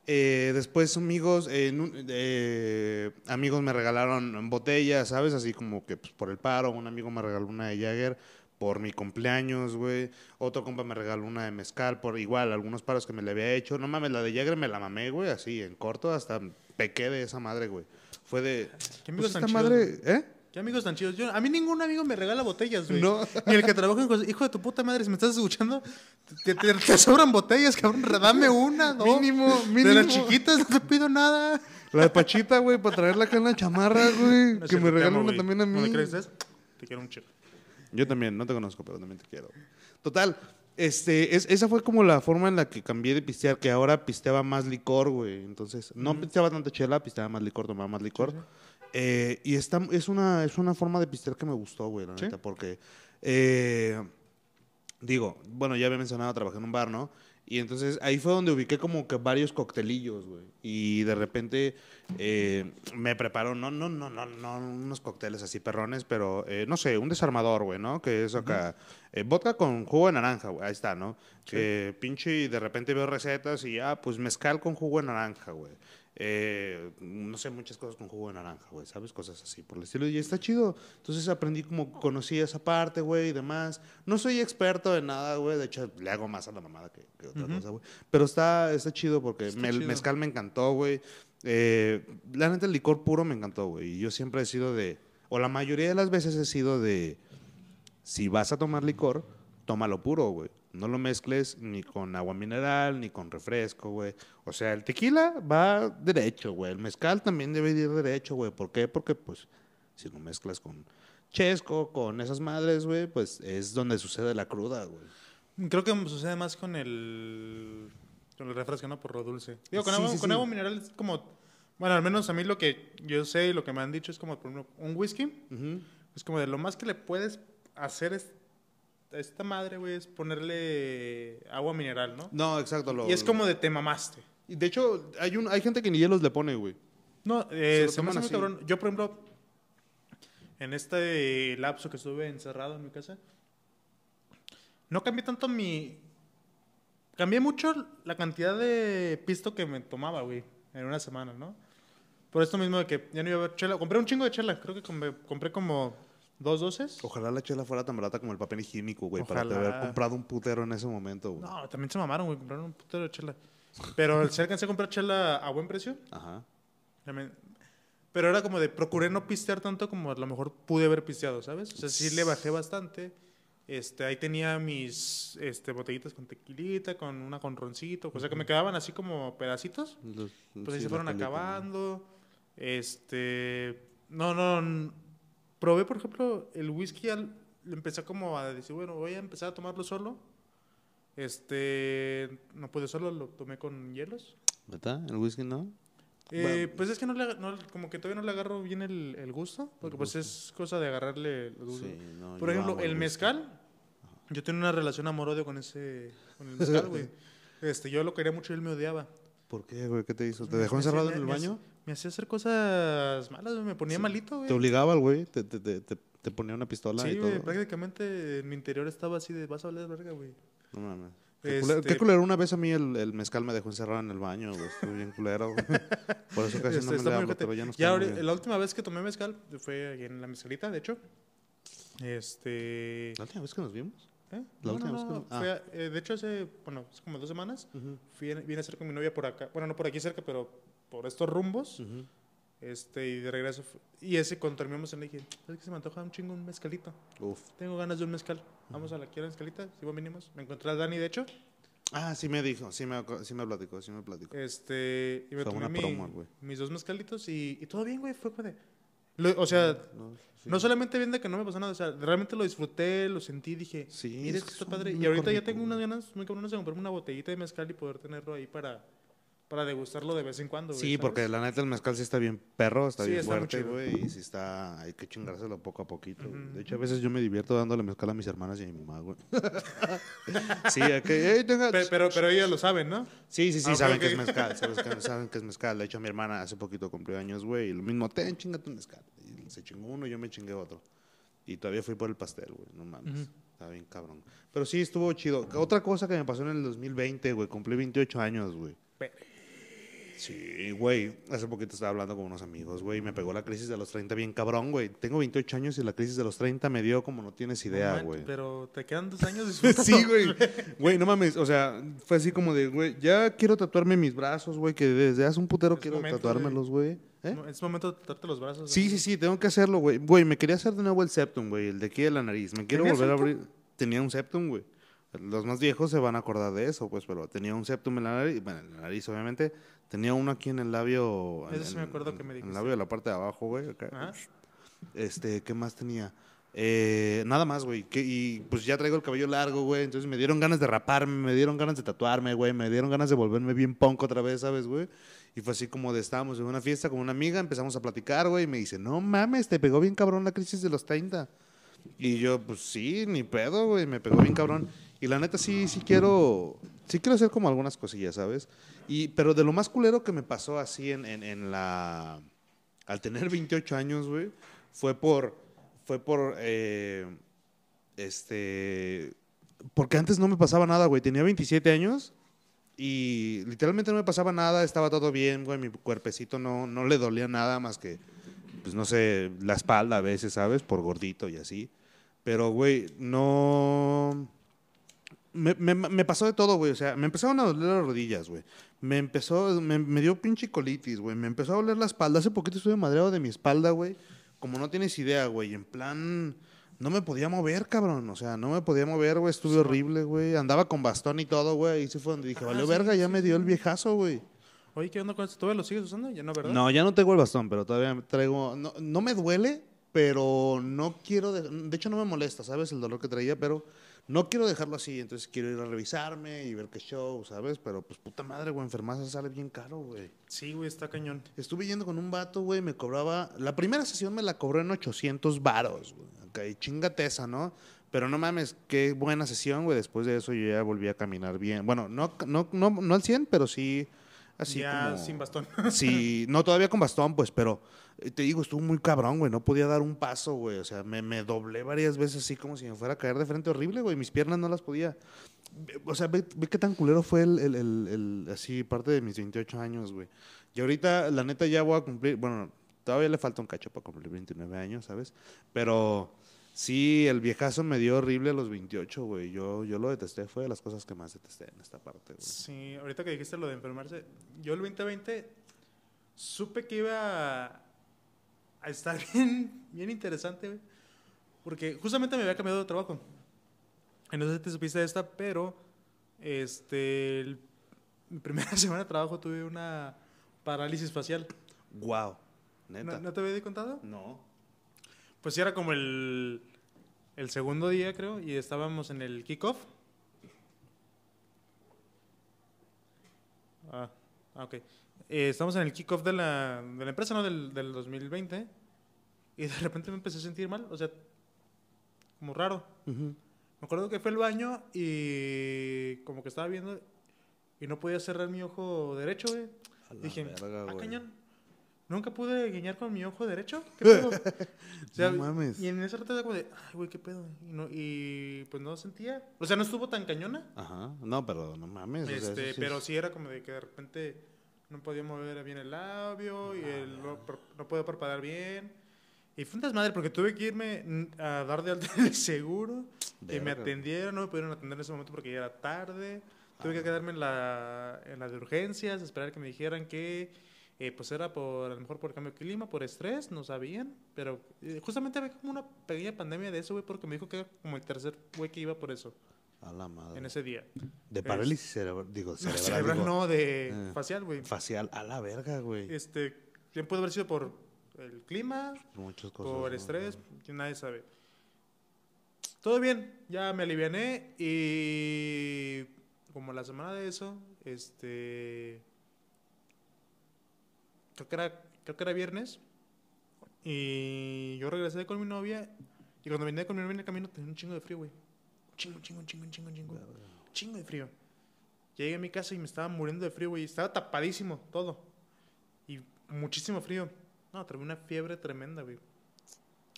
B: Eh, después amigos, eh, eh, amigos me regalaron botellas, ¿sabes? Así como que pues, por el paro, un amigo me regaló una de Jagger por mi cumpleaños, güey. Otro compa me regaló una de mezcal por igual, algunos paros que me le había hecho. No mames, la de Jagger me la mamé, güey, así, en corto, hasta pequé de esa madre, güey. Fue de...
A: ¿Qué amigos
B: pues, esta
A: chidos,
B: madre, ¿eh?
A: ¿Qué amigos tan chidos? Yo, a mí ningún amigo me regala botellas, güey.
B: No.
A: Ni el que trabaja en cosas. Hijo de tu puta madre, si me estás escuchando, te, te- te sobran botellas, cabrón. Dame una, dos.
B: Mínimo,
A: De las
B: mínimo.
A: chiquitas no te pido nada.
B: La de Pachita, güey, para traerla acá en la chamarra, güey.
A: No
B: que me regalen una también a
A: ¿No me
B: mí.
A: crees? Te quiero un chico.
B: Yo también, no te conozco, pero también te quiero. Total, este, es- esa fue como la forma en la que cambié de pistear, que ahora pisteaba más licor, güey. Entonces, no pisteaba tanta chela, pisteaba más licor, tomaba más licor. Eh, y esta, es, una, es una forma de pistear que me gustó, güey, la
A: ¿Sí?
B: neta, porque, eh, digo, bueno, ya había mencionado, trabajé en un bar, ¿no? Y entonces ahí fue donde ubiqué como que varios coctelillos, güey. Y de repente eh, me preparó, no, no, no, no, no, unos cócteles así perrones, pero eh, no sé, un desarmador, güey, ¿no? Que es acá, eh, vodka con jugo de naranja, güey, ahí está, ¿no? Que pinche y de repente veo recetas y, ah, pues mezcal con jugo de naranja, güey. Eh, no sé, muchas cosas con jugo de naranja, güey, ¿sabes? Cosas así por el estilo. Y está chido. Entonces aprendí como, conocí esa parte, güey, y demás. No soy experto en nada, güey. De hecho, le hago más a la mamada que, que otra cosa, güey. Pero está, está chido porque
A: Está
B: me- el mezcal me encantó, güey. Eh, la neta, el licor puro me encantó, güey. Y yo siempre he sido de, o la mayoría de las veces he sido de, si vas a tomar licor, tómalo puro, güey. No lo mezcles ni con agua mineral, ni con refresco, güey. O sea, el tequila va derecho, güey. El mezcal también debe ir derecho, güey. ¿Por qué? Porque, pues, si lo mezclas con chesco, con esas madres, güey, pues es donde sucede la cruda, güey.
A: Creo que sucede más con el, con el refresco, ¿no? Por lo dulce. Digo, con,
B: Sí,
A: agua,
B: sí,
A: con
B: sí.
A: agua mineral es como... Bueno, al menos a mí lo que yo sé y lo que me han dicho es como, por ejemplo, un whisky.
B: Ujú.
A: Es como de lo más que le puedes hacer es, esta madre, güey, es ponerle agua mineral, ¿no?
B: No, exacto. Lo,
A: Y es como de te mamaste.
B: Y de hecho, hay, un, hay gente que ni hielos le pone, güey.
A: No, eh, se me hace muy cabrón. Yo, por ejemplo, en este lapso que estuve encerrado en mi casa, no cambié tanto mi... Cambié mucho la cantidad de pisto que me tomaba, güey, en una semana, ¿no? Por esto mismo de que ya no iba a haber chela. Compré un chingo de chela. Creo que compré, compré como dos doces.
B: Ojalá la chela fuera tan barata como el papel higiénico, güey, para haber comprado un putero en ese momento, güey.
A: No, también se mamaron, güey. Compraron un putero de chela. Pero se [LAUGHS] alcancé a comprar chela a buen precio.
B: Ajá.
A: También- Pero era como de procuré no pistear tanto como a lo mejor pude haber pisteado, ¿sabes? O sea, sí le bajé bastante. Este, ahí tenía mis este, botellitas con tequilita, con una con roncito, o sea que me quedaban así como pedacitos.
B: Los-
A: Pues ahí
B: sí,
A: se fueron
B: película.
A: acabando. Este, no, no, probé por ejemplo el whisky, al, le empecé como a decir, bueno, voy a empezar a tomarlo solo. Este, no pude solo, lo tomé con hielos.
B: ¿Verdad? ¿El whisky no?
A: Eh,
B: Bueno.
A: Pues es que no le, no- como que todavía no le agarro bien el, el gusto, porque pues es cosa de agarrarle el gusto.
B: Sí, no,
A: Por ejemplo, el mezcal, yo tenía una relación amor-odio con ese, con el mezcal, güey. [LAUGHS] Este, yo lo quería mucho y él me odiaba.
B: ¿Por qué, güey? ¿Qué te hizo? ¿Te
A: Me-
B: dejó encerrado en el baño?
A: Me hacía hacer cosas malas, me ponía malito, güey.
B: Te obligaba el güey, te, te, te, te- ponía una pistola
A: Sí,
B: y todo.
A: prácticamente en mi interior estaba así de vas a valer verga, güey.
B: No mames. Qué,
A: Este-
B: culero, qué culero. Una vez a mí el, el mezcal me dejó encerrado en el baño, güey. Estuve bien culero, güey. [LAUGHS] Por eso casi
A: Este,
B: no me hablo,
A: ojete.
B: pero ya no
A: Ya
B: bien.
A: la última vez que tomé mezcal fue en la mezcalita, de hecho. Este.
B: ¿La última vez que nos vimos?
A: ¿eh?
B: La
A: No,
B: última
A: no,
B: vez que
A: no,
B: nos- ah.
A: fue a- eh, de hecho, hace, bueno, hace como dos semanas, fui, vine a estar con mi novia por acá. Bueno, no por aquí cerca, pero por estos rumbos.
B: Ujú.
A: Este, y de regreso. Y ese, cuando terminamos, le dije, ¿sabes que se me antoja un chingo un mezcalito?
B: Uf.
A: Tengo ganas de un mezcal. Vamos a la quiero mezcalita. Si venimos. Me encontré a Dani, de hecho.
B: Ah, sí me dijo, sí me, sí me platicó, sí me platicó.
A: Este, y me
B: Fue
A: tomé
B: una
A: mi-
B: promo, güey.
A: mis dos mezcalitos y, y todo bien, güey. Fue como de. lo- o sea,
B: No, sí.
A: no solamente bien de que no me pasó nada, o sea, realmente lo disfruté, lo sentí, dije,
B: Sí,
A: mire,
B: es que
A: está
B: son
A: padre. Y ahorita ya
B: rico,
A: tengo unas
B: güey.
A: ganas muy cabronas de comprarme una botellita de mezcal y poder tenerlo ahí para, para degustarlo de vez en cuando, güey.
B: Sí,
A: ¿sabes?
B: porque la neta el mezcal sí está bien perro, está
A: Sí,
B: bien
A: está
B: fuerte, güey, y sí está, hay que chingárselo poco a poquito. De hecho, a veces yo me divierto dándole mezcal a mis hermanas y a mi mamá, güey. [LAUGHS] sí, que, "Ey, tenga-".
A: Pe- Pero, pero ellos lo saben, ¿no?
B: Sí, sí, sí,
A: Ah,
B: saben que es mezcal, [LAUGHS] saben que es mezcal. De hecho, mi hermana hace poquito cumplió años, güey, y lo mismo, ten, chingate un mezcal. Y se chingó uno y yo me chingué otro. Y todavía fui por el pastel, güey, no mames. Está bien cabrón. Pero sí, estuvo chido. Otra cosa que me pasó en el 2020, güey, cumplí 28 años, güey. Sí, güey. Hace poquito estaba hablando con unos amigos, güey. Me pegó la crisis de los 30 bien cabrón, güey. Tengo 28 años y la crisis de los 30 me dio como no tienes idea, güey.
A: Pero te quedan dos años [LAUGHS]
B: Sí, güey. Güey, no mames. O sea, fue así como de, güey, ya quiero tatuarme mis brazos, güey, que desde hace un putero
A: Es
B: quiero
A: momento,
B: tatuármelos, güey. ¿Eh?
A: Es momento de tratarte los brazos.
B: Sí, sí, sí, tengo que hacerlo, güey. Güey, me quería hacer de nuevo el septum, güey, el de aquí de la nariz. Me quiero
A: ¿Tenías
B: volver a abrir. Tenía un septum, güey. Los más viejos se van a acordar de eso, pues, pero tenía un septum en la nariz, bueno, en la nariz, obviamente. Tenía uno aquí en el labio.
A: Eso
B: en-
A: sí me acuerdo que me
B: En el
A: dijiste.
B: labio de la parte de abajo, güey. Este, ¿qué más tenía? Eh, nada más, güey. Y pues ya traigo el cabello largo, güey. Entonces me dieron ganas de raparme, me dieron ganas de tatuarme, güey. Me dieron ganas de volverme bien punk otra vez, ¿sabes, güey? Y fue así como de estábamos en una fiesta con una amiga, empezamos a platicar, güey. Y me dice, no mames, te pegó bien cabrón la crisis de los 30. Y yo, pues sí, ni pedo, güey. Me pegó bien cabrón. Y la neta sí, sí quiero, sí quiero hacer como algunas cosillas, ¿sabes? Y, pero de lo más culero que me pasó así en, en, en la... Al tener 28 años, güey, fue por... Fue por... eh, este... Porque antes no me pasaba nada, güey. Tenía 27 años y literalmente no me pasaba nada. Estaba todo bien, güey. Mi cuerpecito no, no le dolía nada más que, pues no sé, la espalda a veces, ¿sabes? Por gordito y así. Pero, güey, no... Me, me- me pasó de todo, güey. O sea, me empezaron a doler las rodillas, güey. Me empezó, me, me dio pinche colitis, güey. Me empezó a doler la espalda. Hace poquito estuve madreado de mi espalda, güey. Como no tienes idea, güey. En plan, no me podía mover, cabrón. O sea, no me podía mover, güey. Estuve horrible, güey. Andaba con bastón y todo, güey. Y sí fue donde dije, vale,
A: sí,
B: verga, ya me dio el viejazo, güey.
A: Oye, ¿qué onda con esto? ¿Todavía lo sigues usando? Ya no, ¿verdad?
B: No, ya no tengo el bastón, pero todavía traigo. No, no me duele, pero no quiero. De, de hecho, no me molesta, ¿sabes? El dolor que traía, pero no quiero dejarlo así. Entonces quiero ir a revisarme y ver qué show, ¿sabes? Pero pues puta madre, güey, enfermarse sale bien caro, güey.
A: Sí, güey, está cañón.
B: Estuve yendo con un vato, güey, me cobraba. La primera sesión me la cobró en 800 varos, güey. Ok, chingate esa, ¿no? Pero no mames, qué buena sesión, güey. Después de eso yo ya volví a caminar bien. Bueno, no, no, no, no al 100, pero sí así
A: ya
B: como...
A: sin bastón. [LAUGHS]
B: Sí, no todavía con bastón, pues, pero eh, te digo, estuvo muy cabrón, güey. No podía dar un paso, güey. O sea, me, me doblé varias veces así como si me fuera a caer de frente horrible, güey. Mis piernas no las podía. O sea, ve, ve qué tan culero fue el, el- el- el- así, parte de mis 28 años, güey. Y ahorita, la neta, ya voy a cumplir, bueno, todavía le falta un cacho para cumplir 29 años, ¿sabes? Pero sí, el viejazo me dio horrible a los 28, güey. Yo, yo lo detesté, fue de las cosas que más detesté en esta parte, güey.
A: Sí, ahorita que dijiste lo de enfermarse, yo el 2020 supe que iba a, a estar [LAUGHS] bien, bien interesante, güey. Porque justamente me había cambiado de trabajo. Y no sé si te supiste de esta, pero este, el- mi [LAUGHS] primera [LAUGHS] semana de trabajo tuve una parálisis facial.
B: Wow, neta.
A: ¿No, no te había contado?
B: no.
A: Pues era como el, el segundo día, creo, y estábamos en el kickoff. Ah, ah, ok. Eh, estamos en el kickoff de la, de la empresa, ¿no? Del, del 2020. Y de repente me empecé a sentir mal, o sea, como raro.
B: Ujú.
A: Me acuerdo que fue al baño y como que estaba viendo y no podía cerrar mi ojo derecho, güey. Dije,
B: verga,
A: ah, cañón. Nunca pude guiñar con mi ojo derecho. ¿Qué [LAUGHS] pedo? O sea,
B: No mames.
A: Y en ese rato era como de, ay, güey, qué pedo. Y, no, y pues no sentía. O sea, no estuvo tan cañona.
B: Ajá, no, pero no mames. o sea, eso
A: Este,
B: sí
A: pero
B: es-
A: sí era como de que de repente no podía mover bien el labio y el, no, no podía parpadear bien. Y fue un desmadre porque tuve que irme a dar de alta el seguro. Que me
B: Verga.
A: atendieron, no me pudieron atender en ese momento porque ya era tarde. Tuve que quedarme en la, en la de urgencias, esperar que me dijeran que eh, pues era por, a lo mejor por cambio de clima, por estrés, no sabían. Pero eh, justamente había como una pequeña pandemia de eso, güey, porque me dijo que era como el tercer güey que iba por eso
B: A la madre.
A: en ese día.
B: De parálisis cerebral, digo, cerebral,
A: Cerebral,
B: digo,
A: no, de
B: Eh.
A: facial, güey.
B: facial. A la verga, güey.
A: Este, bien puede haber sido por el clima,
B: Por muchas cosas.
A: por
B: ¿no?
A: estrés, que nadie sabe. Todo bien, ya me aliviané y como la semana de eso, este, creo que era, creo que era viernes y yo regresé con mi novia y cuando venía con mi novia en el camino tenía un chingo de frío, güey. Un chingo, un chingo, un chingo, un chingo, un chingo. Un chingo de frío. Llegué a mi casa y me estaba muriendo de frío, güey. Estaba tapadísimo todo. Y muchísimo frío. No, traía una fiebre tremenda, güey.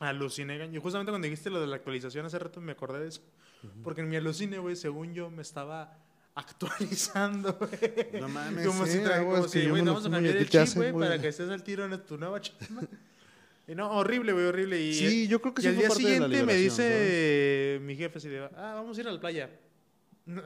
A: Aluciné. Y justamente cuando dijiste lo de la actualización hace rato me acordé de eso. Porque en mi alucine, güey, según yo, me estaba actualizando, güey.
B: No mames,
A: Como
B: sí,
A: si, tra-
B: güey,
A: como
B: es que
A: güey, te vamos a
B: y
A: cambiar el
B: te
A: chip, güey, para que estés al tiro en tu nueva chamba. [LAUGHS] Y no, horrible, güey, horrible. Y,
B: Sí, yo creo que
A: y
B: sí
A: al
B: fue
A: día siguiente me dice mi jefe así de, ah, vamos a ir a la playa.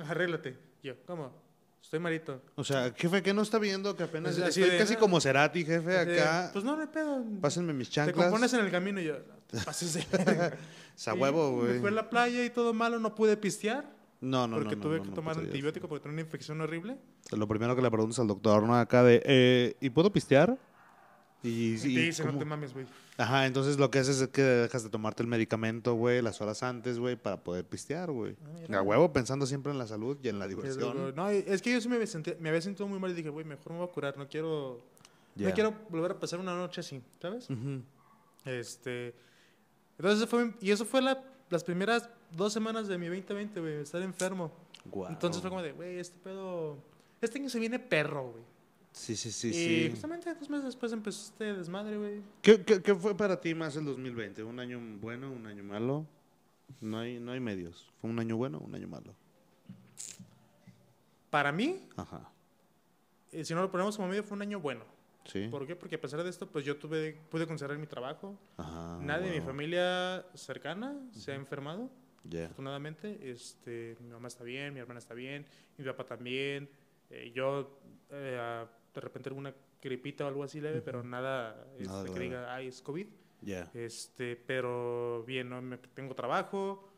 A: Arréglate. Yo, ¿cómo? Estoy malito.
B: O sea, jefe, que no está viendo que apenas
A: Es así
B: estoy
A: de,
B: casi
A: ah.
B: como Cerati, jefe,
A: Así de,
B: acá.
A: Pues no, no hay pedo.
B: Pásenme mis
A: Te
B: chanclas.
A: compones en el camino y yo, no te pases de [LAUGHS] verga".
B: Sa
A: Y
B: huevo,
A: Me
B: güey.
A: fue a la playa y todo malo, no pude pistear.
B: No, no, no.
A: porque
B: no,
A: tuve
B: no,
A: que
B: no
A: tomar
B: podrías.
A: antibiótico porque tenía una infección horrible.
B: Lo primero que le preguntas al doctor, ¿no? Acá de, eh, ¿y puedo pistear? Y,
A: Y
B: sí,
A: te dice, no te mames, güey.
B: Ajá, entonces lo que haces es que dejas de tomarte el medicamento, güey, las horas antes, güey, para poder pistear, güey.
A: Ah.
B: A huevo, pensando siempre en la salud y en la diversión.
A: No, es que yo sí me había, sentido, me había sentido muy mal y dije, güey, mejor me voy a curar, no quiero, no quiero volver a pasar una noche así, ¿sabes?
B: Ujú.
A: Este, entonces fue, y eso fue la- las primeras dos semanas de mi 2020, güey, estar enfermo.
B: Guau.
A: Entonces fue como de, güey, este pedo, este año se viene perro, güey.
B: Sí, sí, sí,
A: y
B: sí.
A: justamente dos meses después empezó este desmadre, güey.
B: ¿Qué, qué, qué fue para ti más el 2020? ¿Un año bueno, un año malo? No hay, no hay medios. ¿Fue un año bueno o un año malo?
A: Para mí,
B: Ajá.
A: eh, si no lo ponemos como medio, fue un año bueno.
B: Sí.
A: ¿Por qué? Porque a pesar de esto, pues yo tuve, pude conservar mi trabajo.
B: Ajá.
A: Nadie de mi familia cercana se ha enfermado, Afortunadamente. Este, mi mamá está bien, mi hermana está bien, mi papá también. Eh, yo, eh, ah, de repente, alguna gripita o algo así leve, pero nada, este,
B: Nada
A: que diga, ay, es COVID. Este, pero bien, ¿no? Me- tengo trabajo,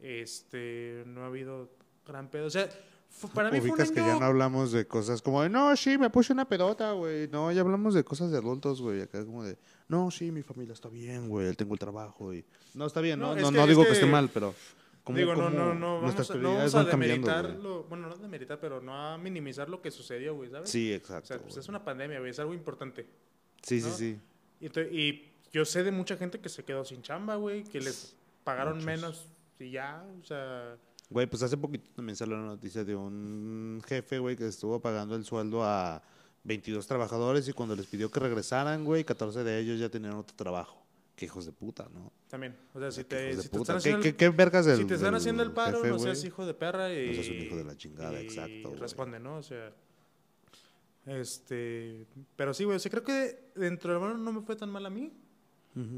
A: este, no ha habido gran pedo. O sea, para mí fue un
B: Ubicas que ya
A: año-
B: no hablamos de cosas como de, no, sí, me puse una pedota, güey. No, ya hablamos de cosas de adultos, güey. Acá como de, no, sí, mi familia está bien, güey. Tengo el trabajo y... No, está bien,
A: No,
B: no, no,
A: que-
B: no
A: es
B: digo que,
A: que-
B: esté mal, pero... ¿cómo-
A: Digo, no, no, no, vamos
B: nuestras
A: a, no vamos a
B: van cambiando, güey?
A: demeritarlo, bueno, no demeritar, pero no a minimizar lo que sucedió, güey, ¿sabes?
B: Sí,
A: O
B: exacto.
A: sea, pues es una pandemia, güey, es algo importante.
B: Sí, sí,
A: ¿no?
B: sí.
A: Y, y yo sé de mucha gente que se quedó sin chamba, güey, que les pagaron
B: Muchos.
A: menos y ya, o sea,
B: Güey, pues hace poquito también salió la noticia de un jefe, güey, que estuvo pagando el sueldo a 22 trabajadores y cuando les pidió que regresaran, güey, 14 de ellos ya tenían otro trabajo. Qué hijos de puta, ¿no?
A: también. O sea, si te, si te están
B: ¿Qué,
A: haciendo,
B: qué,
A: el,
B: qué vergas del
A: si te están haciendo el paro,
B: jefe,
A: no seas hijo de perra y...
B: No seas un hijo de la chingada,
A: y
B: exacto,
A: responde, ¿no? O sea, este... Pero sí, güey, o sea, creo que dentro del bueno no me fue tan mal a mí.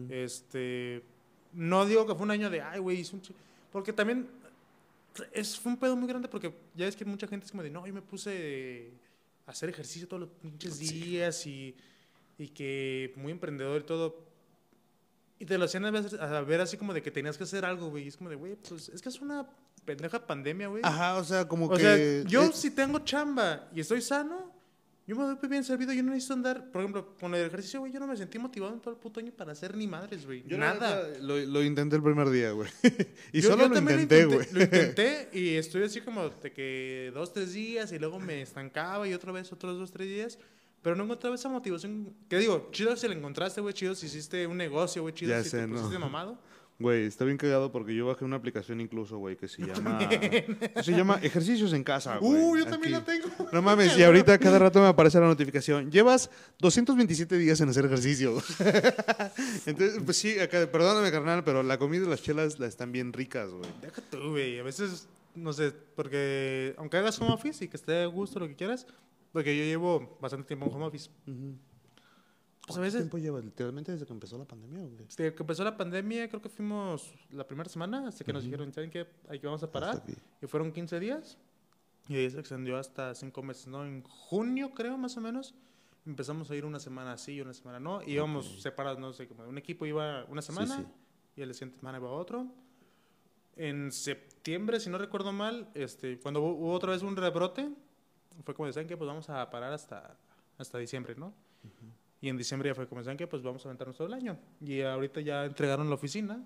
A: Este, no digo que fue un año de, ay, güey, hice un chi-". Porque también es, fue un pedo muy grande porque ya ves que mucha gente es como de, no, yo me puse a hacer ejercicio todos los pinches días y, y que muy emprendedor y todo. Y te lo hacían a, veces- a ver así como de que tenías que hacer algo, güey. Y es como de, güey, pues es que es una pendeja pandemia, güey.
B: Ajá, o sea, como
A: O
B: que...
A: sea, yo
B: eh,
A: si tengo chamba y estoy sano, yo me doy bien servido. Yo no necesito andar, por ejemplo, con el ejercicio, güey, yo no me sentí motivado en todo el puto año para hacer ni madres, güey.
B: yo
A: Nada.
B: Lo, lo intenté el primer día, güey. [LAUGHS] y
A: Yo-
B: solo
A: yo
B: lo intenté, güey.
A: Lo [LAUGHS] intenté y estoy así como de que dos, tres días y luego me estancaba y otra vez otros dos, tres días. Pero no encontraba esa motivación. Que digo, chido si la encontraste, güey, chido si hiciste un negocio, güey, chido
B: Ya
A: si
B: sé,
A: te
B: ¿no?
A: pusiste mamado.
B: Güey, está bien cagado porque yo bajé una aplicación incluso, güey, que se llama... se llama Ejercicios en Casa, güey.
A: Uh, yo también
B: Aquí.
A: la tengo.
B: No mames, y ahorita cada rato me aparece la notificación. Llevas 227 días en hacer ejercicio. [LAUGHS] Entonces, pues sí, acá, perdóname, carnal, pero la comida y las chelas la están bien ricas, güey.
A: Deja tú, güey. A veces, no sé, porque aunque hagas home office y que esté a gusto lo que quieras, porque yo llevo bastante tiempo en home office. Pues a
B: ¿Cuánto
A: veces,
B: tiempo lleva? ¿Literalmente desde que empezó la pandemia o qué?
A: desde que empezó la pandemia, creo que fuimos la primera semana hasta que nos dijeron, ¿saben qué? Aquí vamos a parar. Y fueron 15 días. Y ahí se extendió hasta 5 meses, ¿no? En junio, creo, más o menos. Empezamos a ir una semana sí y una semana no. Y íbamos
B: Ok.
A: separados, no sé, como un equipo iba una semana
B: sí.
A: y el siguiente semana iba otro. En septiembre, si no recuerdo mal, este, cuando hubo, otra vez un rebrote, fue como decían que pues vamos a parar hasta, hasta diciembre, ¿no? Y en diciembre ya fue como decían que pues vamos a aventarnos todo el año. Y ahorita ya entregaron la oficina.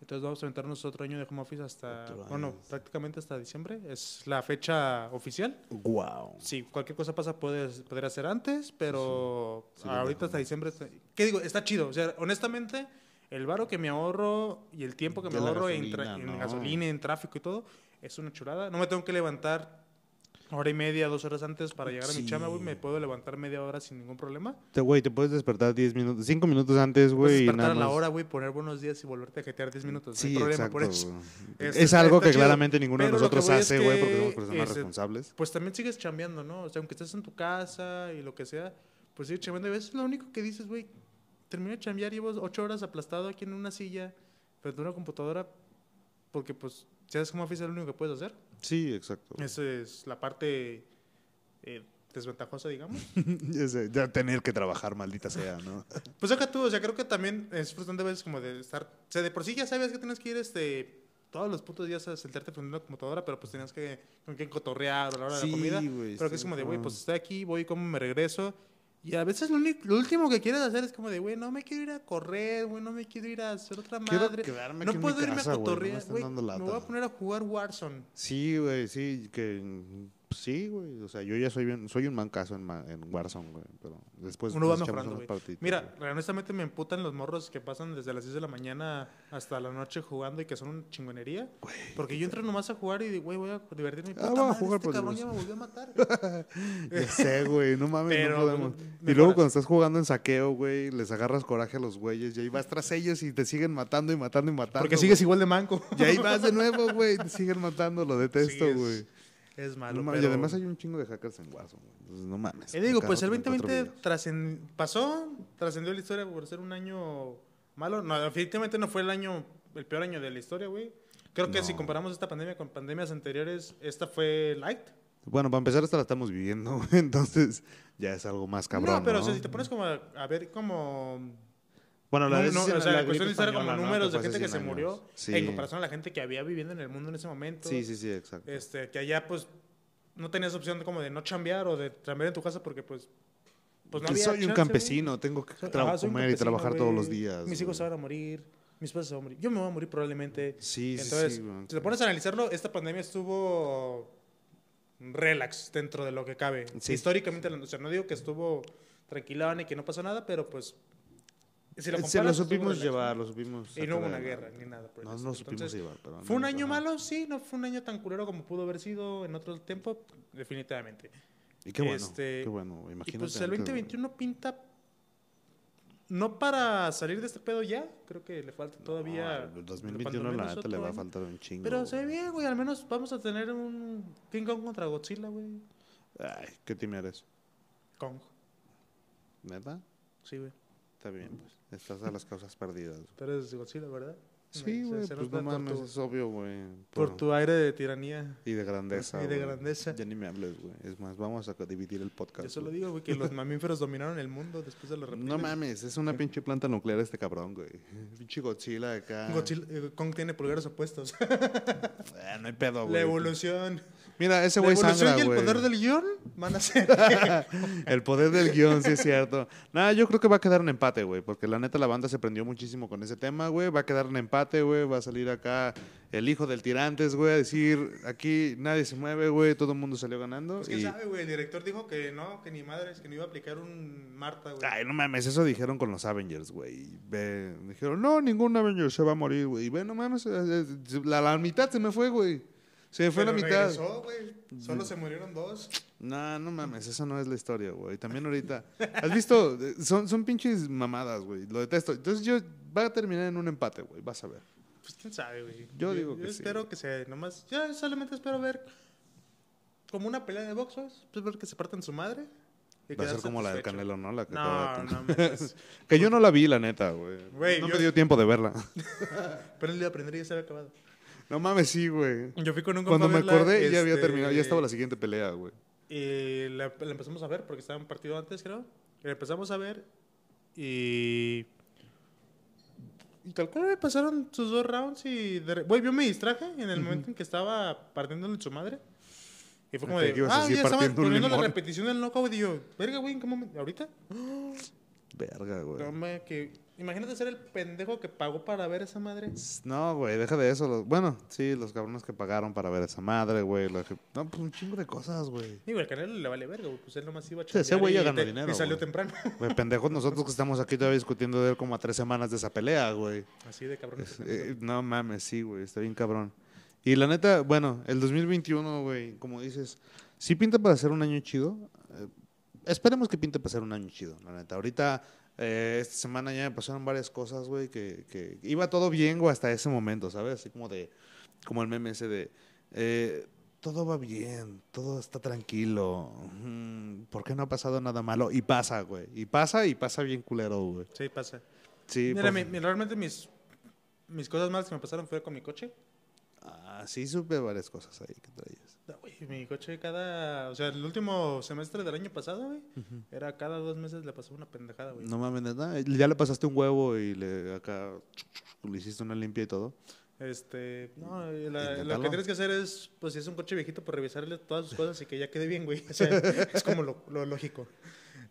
A: Entonces vamos a aventarnos otro año de home office hasta, bueno, prácticamente hasta diciembre. Es la fecha oficial.
B: Wow.
A: Si cualquier cosa pasa, puedes poder hacer antes, pero
B: Sí, sí,
A: ahorita hasta diciembre. está- ¿Qué digo? Está chido. O sea, honestamente, el varo que me ahorro y el tiempo que me
B: De la
A: ahorro en,
B: gasolina,
A: en
B: ¿no?
A: gasolina, en tráfico y todo, es una chulada. No me tengo que levantar hora y media, dos horas antes para llegar a mi chamba, güey. Me puedo levantar media hora sin ningún problema.
B: Te, güey, te puedes despertar 10 minutos, 5 minutos antes, güey. y
A: despertar
B: nada
A: a la hora, güey, poner buenos días y volverte a jetear 10 minutos.
B: Sí,
A: no hay problema
B: exacto.
A: por eso. Este,
B: es algo que
A: chido.
B: claramente ninguno de
A: Pero
B: nosotros hace, güey, porque
A: que,
B: somos personas
A: este,
B: responsables.
A: Pues también sigues chambeando, ¿no? O sea, aunque estés en tu casa y lo que sea, pues sigues chambeando. A veces lo único que dices, güey, terminé de chambear, llevo ocho horas aplastado aquí en una silla frente a una computadora, porque pues, haces como oficio es lo único que puedes hacer.
B: Sí, exacto.
A: Esa es la parte eh, desventajosa, digamos. [LAUGHS]
B: Ya sé, ya tener que trabajar, maldita sea, ¿no? [LAUGHS]
A: Pues acá tú, o sea, creo que también es frustrante a veces como de estar, o sea, de por sí ya sabes que tienes que ir este todos los putos días a sentarte frente a una computadora, pero pues tenías que con quién cotorrear a la hora de la comida.
B: güey.
A: Pero que es como de, güey, pues estoy aquí, voy, como me regreso. Y a veces lo, último que quieres hacer es como de, güey, no me quiero ir a correr, güey, no me quiero ir a hacer otra madre. No puedo irme
B: casa,
A: a
B: güey, no me
A: cotorrear, güey.
B: dando
A: me voy a poner a jugar Warzone.
B: Sí, güey, sí, que sí, güey. O sea, yo ya soy bien, soy un mancazo en, ma- en Warzone, güey. Pero después
A: Uno va mejorando, güey. Mira, honestamente me emputan los morros que pasan desde las 10 de la mañana hasta la noche jugando y que son una chingonería. Porque yo entro nomás a jugar y digo, güey, voy a divertirme.
B: Ah,
A: Puta
B: voy a jugar
A: este
B: por
A: cabrón ya me volvió a matar. [LAUGHS]
B: Ya sé, güey, no mames,
A: Pero,
B: no podemos.
A: pues,
B: Y
A: mejoras.
B: luego cuando estás jugando en saqueo, güey, les agarras coraje a los güeyes y ahí vas tras ellos y te siguen matando y matando y matando.
A: Porque
B: güey.
A: sigues igual de manco.
B: Y ahí vas de [LAUGHS] nuevo, güey, te siguen matando, lo detesto,
A: Sí,
B: güey.
A: Es malo,
B: No
A: pero...
B: Y además hay un chingo de hackers en Warzone, güey. Entonces, no mames.
A: Y digo, pues el
B: rato me encuentro
A: 2020
B: videos.
A: trascen- pasó, trascendió la historia por ser un año malo. No, definitivamente no fue el año, el peor año de la historia, güey. Creo que
B: No.
A: si comparamos esta pandemia con pandemias anteriores, esta fue light.
B: Bueno, para empezar, esta la estamos viviendo, [LAUGHS] entonces ya es algo más cabrón.
A: no, pero
B: ¿no?
A: o sea, si te pones como a, a ver como...
B: Bueno,
A: No,
B: la,
A: no,
B: decisión-
A: o sea, la, cuestión de estar como
B: ¿no?
A: números de gente que se
B: 100
A: murió.
B: Sí.
A: en comparación a la gente que había viviendo en el mundo en ese momento.
B: Sí, sí, sí, exacto.
A: Este, que allá pues no tenías opción de como de no chambear o de chambear en tu casa porque pues... Pues no había
B: soy un
A: chance, güey.
B: campesino, tengo que
A: ajá, un
B: comer y trabajar todos los días.
A: Mis hijos se van a morir, mis esposa se va a morir. Yo me voy a morir probablemente.
B: Sí, sí,
A: Entonces,
B: sí, güey.
A: si te pones a analizarlo, esta pandemia estuvo relax dentro de lo que cabe.
B: Sí.
A: Históricamente, o sea, no digo que estuvo tranquila ni que no pasó nada, pero pues... Si lo
B: Se
A: comparas,
B: lo
A: estuvo
B: supimos llevar, lo supimos.
A: Y no hubo una guerra ni nada. por
B: No, no supimos
A: Entonces,
B: llevar, pero
A: ¿Fue un año malo? Sí, no fue un año tan culero como pudo haber sido en otro tiempo, definitivamente.
B: Y qué bueno,
A: Este,
B: qué bueno. güey,
A: Y
B: Imagínate.
A: pues el
B: antes,
A: 2021 pinta no para salir de este pedo ya, creo que le falta todavía.
B: No, el
A: cuando
B: 2021 la neta le va a faltar un chingo.
A: Pero se ve bien, güey, al menos vamos a tener un King Kong contra Godzilla, güey.
B: Ay, ¿qué team eres?
A: Kong,
B: ¿Neta?
A: sí, güey.
B: Está bien, pues. Estás a las causas perdidas. güey.
A: Pero es Godzilla, ¿verdad?
B: Sí, güey, pues no
A: por
B: mames,
A: tu-
B: es obvio, güey.
A: Por
B: Pero-
A: tu aire de tiranía.
B: Y de grandeza.
A: y de
B: güey.
A: grandeza.
B: Ya ni me hables, güey. Es más, vamos a dividir el podcast.
A: Yo solo
B: güey.
A: digo, güey, que los [LAUGHS] mamíferos dominaron el mundo después de los reptiles.
B: No mames, es una pinche planta nuclear este cabrón, güey. [LAUGHS] Pinche Godzilla acá.
A: Godzilla- eh, Kong tiene pulgares opuestos. [LAUGHS]
B: Ah, no hay pedo,
A: La
B: güey.
A: evolución.
B: Mira, ese güey sangra,
A: y el poder del guion van a ser. [LAUGHS]
B: El poder del guion, sí es cierto. Nada, yo creo que va a quedar en empate, güey, porque la neta la banda se prendió muchísimo con ese tema, güey. Va a quedar en empate, güey. Va a salir acá el hijo del tirantes, güey, a decir, aquí nadie se mueve, güey, todo el mundo salió ganando.
A: Pues quién
B: y-
A: sabe, güey. El director dijo que no, que ni madres, que no iba a aplicar un Marta, güey.
B: Ay, no mames, eso dijeron con los Avengers, güey. Dijeron, no, ningún Avenger se va a morir, güey. Y ve, no mames, eh, eh, la, la mitad se me fue, güey. Se fue
A: Pero
B: la mitad.
A: regresó, güey. Solo se murieron dos.
B: No, no mames, eso no es la historia, güey. También ahorita. ¿Has visto? [LAUGHS] Son, son pinches mamadas, güey. Lo detesto. Entonces yo. Va a terminar en un empate, güey. Vas a ver.
A: Pues quién sabe, güey.
B: Yo digo que sí.
A: espero que sea nomás. Yo solamente espero ver como una pelea de box. Pues ver que se partan su madre. y
B: Va a ser como la del. Canelo, ¿no? La que de
A: No, no. [LAUGHS]
B: Que yo no la vi, la neta, güey. No
A: yo-
B: me dio tiempo de verla. [LAUGHS]
A: Pero él iba a aprender ya se había acabado.
B: No mames, sí, güey.
A: Yo fui con un
B: Cuando me acordé, ya había
A: este,
B: terminado. Ya estaba la siguiente pelea, güey.
A: Y la, la empezamos a ver porque estaba un partido antes, creo. Y la empezamos a ver y. Y tal cual me pasaron sus dos rounds y. de Güey, yo me distraje en el momento en que estaba partiéndole su madre. Y fue como de. Ah, ya estaba
B: partiendo un
A: poniendo la
B: limón".
A: repetición del knockout y yo, verga, güey, ¿en qué momento? ¿Ahorita?
B: Verga, güey.
A: No, que... Imagínate ser el pendejo que pagó para ver esa madre.
B: No, güey, deja de eso. Los- bueno, sí, los cabrones que pagaron para ver esa madre, güey. que- No, pues un chingo de cosas, güey.
A: Digo, el canal le vale verga, güey. Pues él nomás iba a
B: Sí, ese güey ya ganó
A: te-
B: dinero,
A: Y salió temprano.
B: Güey, pendejos nosotros que estamos aquí todavía discutiendo de él como a tres semanas de esa pelea, güey.
A: Así de cabrón.
B: Eh, no mames, sí, güey, está bien cabrón. Y la neta, bueno, el 2021, güey, como dices, sí pinta para ser un año chido. Eh, esperemos que pinte para ser un año chido, la neta. Ahorita, eh, esta semana ya me pasaron varias cosas, güey, que, que iba todo bien, güey, hasta ese momento, ¿sabes? Así como de, como el meme ese de, eh, todo va bien, todo está tranquilo, ¿por qué no ha pasado nada malo? Y pasa, güey, y pasa, y pasa bien culero, güey.
A: Sí, pasa.
B: Sí,
A: Mira,
B: por-
A: mi- mi- realmente mis, mis cosas malas que me pasaron fue con mi coche.
B: Ah, sí, supe varias cosas ahí que traías.
A: Mi coche cada... O sea, el último semestre del año pasado, güey, era cada dos meses le pasó una pendejada, güey.
B: No mames, nada. Ya le pasaste un huevo y le acá le hiciste una limpia y todo.
A: Este, no, la- lo que tienes que hacer es, pues si es un coche viejito, pues revisarle todas sus cosas y que ya quede bien, güey. O sea, es como lo, lo lógico. [LAUGHS]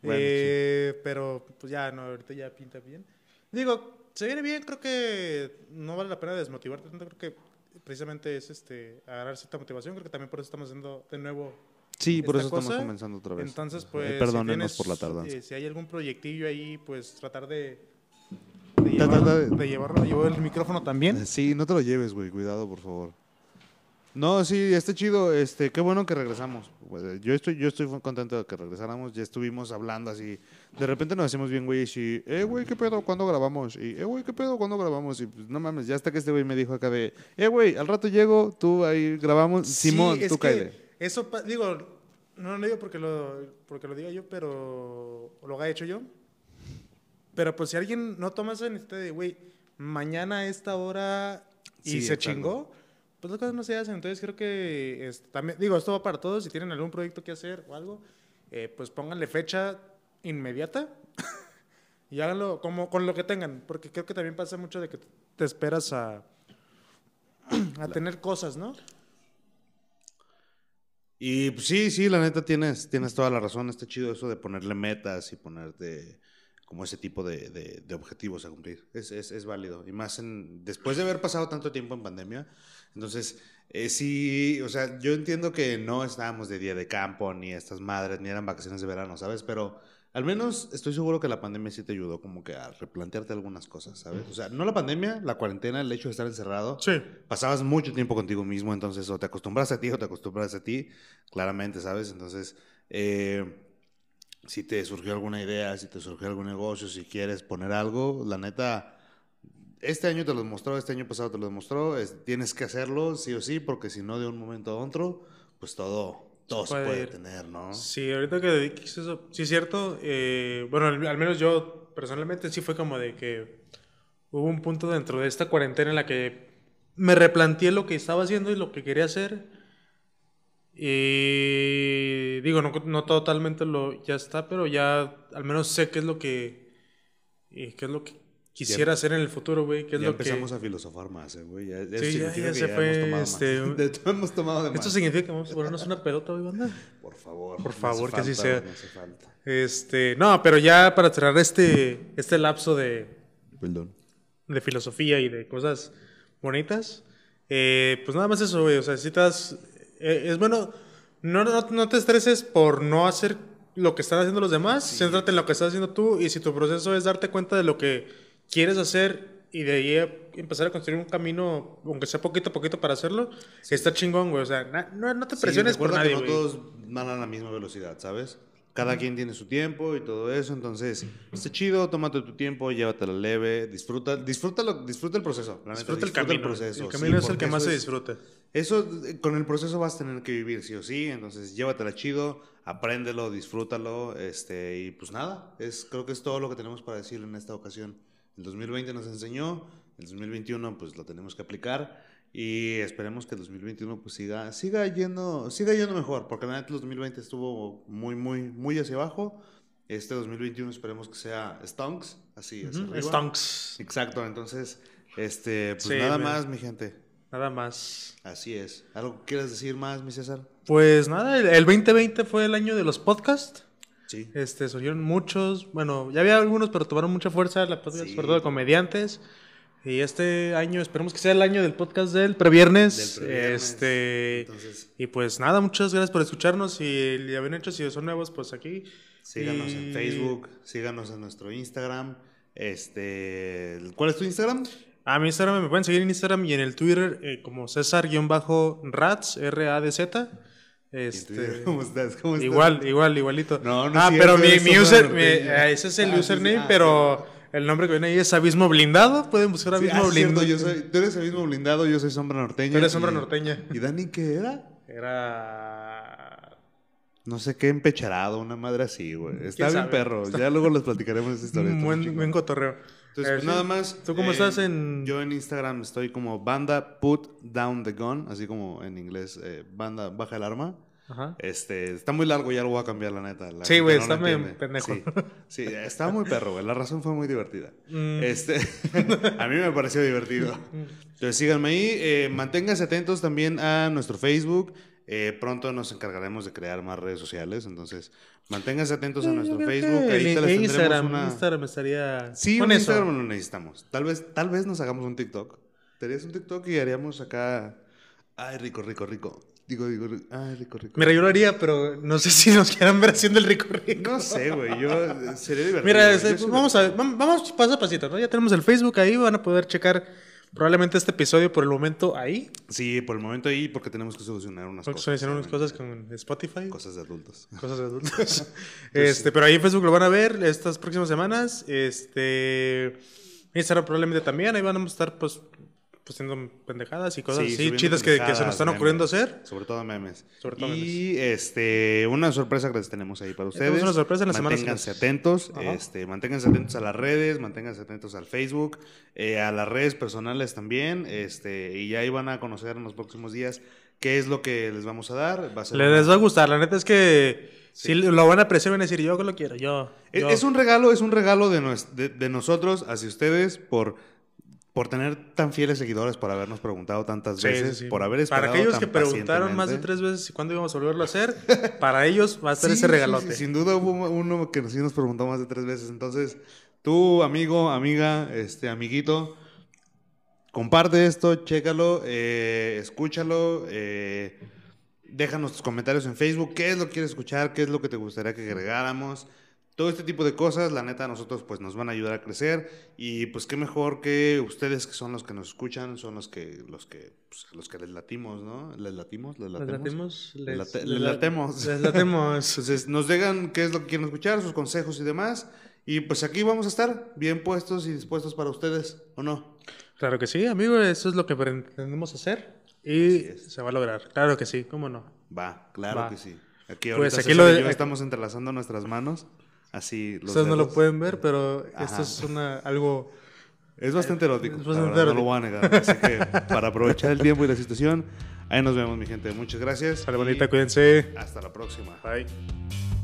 B: Bueno,
A: Eh, Pero, pues ya, no, ahorita ya pinta bien. Digo, se viene bien, creo que no vale la pena desmotivarte tanto, creo que precisamente es este, agarrar cierta motivación, creo que también por eso estamos haciendo de nuevo.
B: Sí, por eso estamos comenzando otra vez.
A: Entonces,
B: Eh,
A: pues,
B: perdónenos
A: si
B: por la tardanza.
A: eh, si hay algún proyectillo ahí, pues tratar de, de, llevar- de llevarlo, llevo el micrófono también.
B: Sí, no te lo lleves, güey. Cuidado, por favor. No, sí, está chido. Este, qué bueno que regresamos. Pues, Yo estoy, yo estoy contento de que regresáramos. Ya estuvimos hablando así. De repente nos hacemos bien, güey. Y, eh, güey, ¿qué pedo? ¿Cuándo grabamos? Y, eh, güey, ¿qué pedo? ¿Cuándo grabamos? Y, pues, no mames, ya hasta que este güey me dijo acá de, eh, güey, al rato llego, tú ahí grabamos.
A: Sí,
B: Simón,
A: es
B: tú cállate.
A: Eso, digo, no lo digo porque lo, porque lo diga yo, pero lo haya hecho yo. Pero pues si alguien no toma esa iniciativa de, güey, mañana a esta hora y
B: Sí,
A: se
B: exacto.
A: chingó, pues las cosas no se hacen. Entonces creo que es- también, digo, esto va para todos. Si tienen algún proyecto que hacer o algo, eh, pues pónganle fecha inmediata [LAUGHS] y háganlo como con lo que tengan. Porque creo que también pasa mucho de que te esperas a, [CLEARS THROAT] a tener cosas, ¿no?
B: Y pues, sí, sí, la neta tienes, tienes toda la razón. Está chido eso de ponerle metas y ponerte como ese tipo de, de- de objetivos a cumplir. Es, es, es válido. Y más en, después de haber pasado tanto tiempo en pandemia. Entonces, eh, sí, o sea, yo entiendo que no estábamos de día de campo, ni estas madres, ni eran vacaciones de verano, ¿sabes? Pero al menos estoy seguro que la pandemia sí te ayudó como que a replantearte algunas cosas, ¿sabes? O sea, no la pandemia, la cuarentena, el hecho de estar encerrado
A: Sí.
B: pasabas mucho tiempo contigo mismo, entonces o te acostumbras a ti o te acostumbras a ti, claramente, ¿sabes? Entonces, eh, si te surgió alguna idea, si te surgió algún negocio, si quieres poner algo, la neta, este año te lo demostró, este año pasado te lo demostró, es- tienes que hacerlo sí o sí, porque si no de un momento a otro, pues todo, todo se
A: puede
B: puede
A: ir.
B: tener, ¿no?
A: Sí, ahorita que dices eso, sí es cierto. eh, bueno, al, al menos yo personalmente sí fue como de que hubo un punto dentro de esta cuarentena en la que me replanteé lo que estaba haciendo y lo que quería hacer. Y digo, no, no totalmente lo ya está, pero ya al menos sé qué es lo que eh, qué es lo que quisiera hacer en el futuro, güey. ¿Qué es
B: ya
A: lo
B: empezamos
A: que
B: a filosofar más, eh, güey. Ya, eso
A: Sí, ya-
B: significa
A: ya
B: que
A: se
B: ya
A: fue,
B: hemos tomado
A: este,
B: más. [LAUGHS] De todo hemos tomado de más.
A: esto significa que vamos a ponernos una pelota, güey, banda. [LAUGHS]
B: Por favor.
A: Por
B: no hace
A: favor, que así
B: falta,
A: sea.
B: No hace falta.
A: Este, no, pero ya para cerrar este este lapso de
B: Perdón.
A: de filosofía y de cosas bonitas. Eh, pues nada más eso, güey. O sea, si estás. eh, es bueno. No, no, no te estreses por no hacer lo que están haciendo los demás. Céntrate en lo que estás haciendo tú. Y si tu proceso es darte cuenta de lo que quieres hacer y de ahí empezar a construir un camino, aunque sea poquito a poquito para hacerlo, está chingón, güey. O sea, na- no, no te presiones
B: Sí,
A: por nadie,
B: que no todos van a la misma velocidad, ¿sabes? Cada quien tiene su tiempo y todo eso, entonces está chido, tómate tu tiempo, llévatelo leve, disfruta, disfrútalo, disfruta el proceso, la neta,
A: Disfruta el camino.
B: proceso.
A: el camino
B: sí,
A: es el que más se disfruta.
B: eso eh, con el proceso vas a tener que vivir sí o sí, entonces llévatela chido, apréndelo, disfrútalo, este, y pues nada, es, creo que es todo lo que tenemos para decir en esta ocasión. El 2020 nos enseñó, el 2021 pues lo tenemos que aplicar y esperemos que el 2021 pues siga, siga yendo, siga yendo mejor, porque la neta el 2020 estuvo muy, muy, muy hacia abajo. Este 2021 esperemos que sea stonks, así, hacia arriba.
A: Stonks.
B: Exacto, entonces, este, pues
A: Sí,
B: nada
A: me-
B: más, mi gente.
A: Nada más.
B: Así es. ¿Algo que quieras decir más, mi César?
A: Pues nada, el, el 2020 fue el año de los podcasts.
B: Sí.
A: Este, surgieron muchos, bueno, ya había algunos, pero tomaron mucha fuerza la podcast,
B: Sí.
A: sobre todo de comediantes. Y este año, esperemos que sea el año del podcast del previernes.
B: Del previernes.
A: Este,
B: Entonces,
A: y pues nada, muchas gracias por escucharnos. Y ya habían hecho, si son nuevos, pues aquí.
B: síganos
A: Y-
B: en Facebook, síganos en nuestro Instagram. Este, ¿cuál es tu Instagram?
A: A mi Instagram me pueden seguir en Instagram y en el Twitter eh, como César-Rats, R-A-D-Z. Este, [LAUGHS]
B: ¿Cómo estás? ¿Cómo estás?
A: igual, igual, igualito.
B: No, no
A: ah, pero mi, mi user, mi- eh, ese es el
B: Ah,
A: username,
B: ah,
A: pero el nombre que viene ahí es Abismo Blindado. Pueden buscar
B: Sí,
A: Abismo
B: ah, cierto,
A: Blindado.
B: yo soy, tú eres el mismo blindado, yo soy Sombra Norteña.
A: Tú eres Sombra
B: y-
A: Norteña.
B: ¿Y Dani qué era?
A: Era.
B: No sé qué empecharado, una madre así, güey. Está bien
A: sabe?
B: perro. Ya luego les platicaremos esa historia. [LAUGHS]
A: Buen, buen cotorreo.
B: Entonces, pues nada más.
A: ¿Tú cómo
B: eh,
A: estás en.?
B: Yo en Instagram estoy como banda put down the gun, así como en inglés, eh, banda baja el arma.
A: Ajá.
B: Este, está muy largo, ya lo voy a cambiar, la neta. La
A: Sí, güey,
B: no
A: está
B: entiende.
A: pendejo.
B: Sí, sí, está muy perro, güey. La razón fue muy divertida.
A: Mm.
B: Este, [LAUGHS] a mí me pareció divertido. Entonces síganme ahí, eh, manténganse atentos también a nuestro Facebook. Eh, pronto nos encargaremos de crear más redes sociales, entonces manténganse atentos a
A: Yo
B: nuestro Facebook. Ahí te les
A: Instagram,
B: una...
A: Instagram estaría.
B: Sí,
A: con
B: un
A: eso.
B: Instagram lo necesitamos. Tal vez, tal vez nos hagamos un TikTok. Te harías un TikTok y haríamos acá. Ay, rico, rico, rico. Digo, digo, rico. Ay, rico, rico.
A: Mira, yo lo haría, pero no sé [LAUGHS] si nos quieran ver haciendo el rico rico.
B: No sé, güey. Yo sería divertido.
A: Mira, este,
B: Yo
A: vamos a vam- vamos paso a pasito, ¿no? Ya tenemos el Facebook ahí, van a poder checar probablemente este episodio por el momento ahí.
B: Sí, por el momento ahí, porque tenemos que solucionar unas
A: Porque
B: cosas.
A: solucionar unas cosas con Spotify.
B: Cosas de adultos.
A: Cosas de adultos. [LAUGHS] [LAUGHS] este, pero ahí en Facebook lo van a ver estas próximas semanas. Este. Instagram probablemente también. Ahí van a estar, pues, pues haciendo pendejadas y cosas
B: Sí,
A: así chidas que, que se nos están ocurriendo hacer.
B: Sobre todo memes.
A: Sobre todo
B: y este, una sorpresa que les tenemos ahí para ustedes.
A: tenemos una sorpresa en semanas
B: Manténganse
A: que-
B: atentos.
A: Ajá.
B: Este, manténganse atentos a las redes, manténganse atentos al Facebook, eh, a las redes personales también. Este, y ya ahí van a conocer en los próximos días qué es lo que les vamos a dar. Va a ser
A: Les, va a gustar. La neta es que si lo van a apreciar, van a decir, yo lo quiero, yo.
B: Es,
A: yo".
B: es un regalo, es un regalo de, nues- de, de nosotros hacia ustedes por, por tener tan fieles seguidores, por habernos preguntado tantas
A: Sí,
B: veces,
A: sí,
B: por haber esperado
A: Para aquellos
B: tan
A: que preguntaron más de tres veces cuándo íbamos a volverlo a hacer, [LAUGHS] para ellos va a estar
B: Sí,
A: ese regalote.
B: sí, sin duda hubo uno que sí nos preguntó más de tres veces. Entonces, tú, amigo, amiga, este, amiguito, comparte esto, chécalo, eh, escúchalo, eh, déjanos tus comentarios en Facebook, qué es lo que quieres escuchar, qué es lo que te gustaría que agregáramos. Todo este tipo de cosas, la neta, a nosotros pues nos van a ayudar a crecer y pues qué mejor que ustedes que son los que nos escuchan, son los que los que pues, los que les latimos, ¿no? Les latimos, les
A: ¿Les
B: latemos.
A: latemos?
B: Les
A: Les,
B: les
A: la-
B: latemos.
A: Les latemos. [LAUGHS]
B: Entonces, nos digan qué es lo que quieren escuchar, sus consejos y demás. Y pues aquí vamos a estar bien puestos y dispuestos para ustedes, ¿o no?
A: Claro que sí, amigo, eso es lo que pretendemos hacer y se va a lograr. Claro que sí, cómo no.
B: Va, claro
A: Va.
B: que sí. Aquí
A: Pues aquí lo de-
B: estamos entrelazando nuestras manos. Así, los
A: Ustedes no lo
B: dedos.
A: pueden ver, pero
B: Ajá.
A: esto es una, algo...
B: Es bastante erótico,
A: Es bastante
B: verdad, no
A: erótico.
B: lo voy a negar. Así que para aprovechar el tiempo y la situación, ahí nos vemos, mi gente. Muchas gracias.
A: Bonita, cuídense.
B: Hasta la próxima.
A: Bye.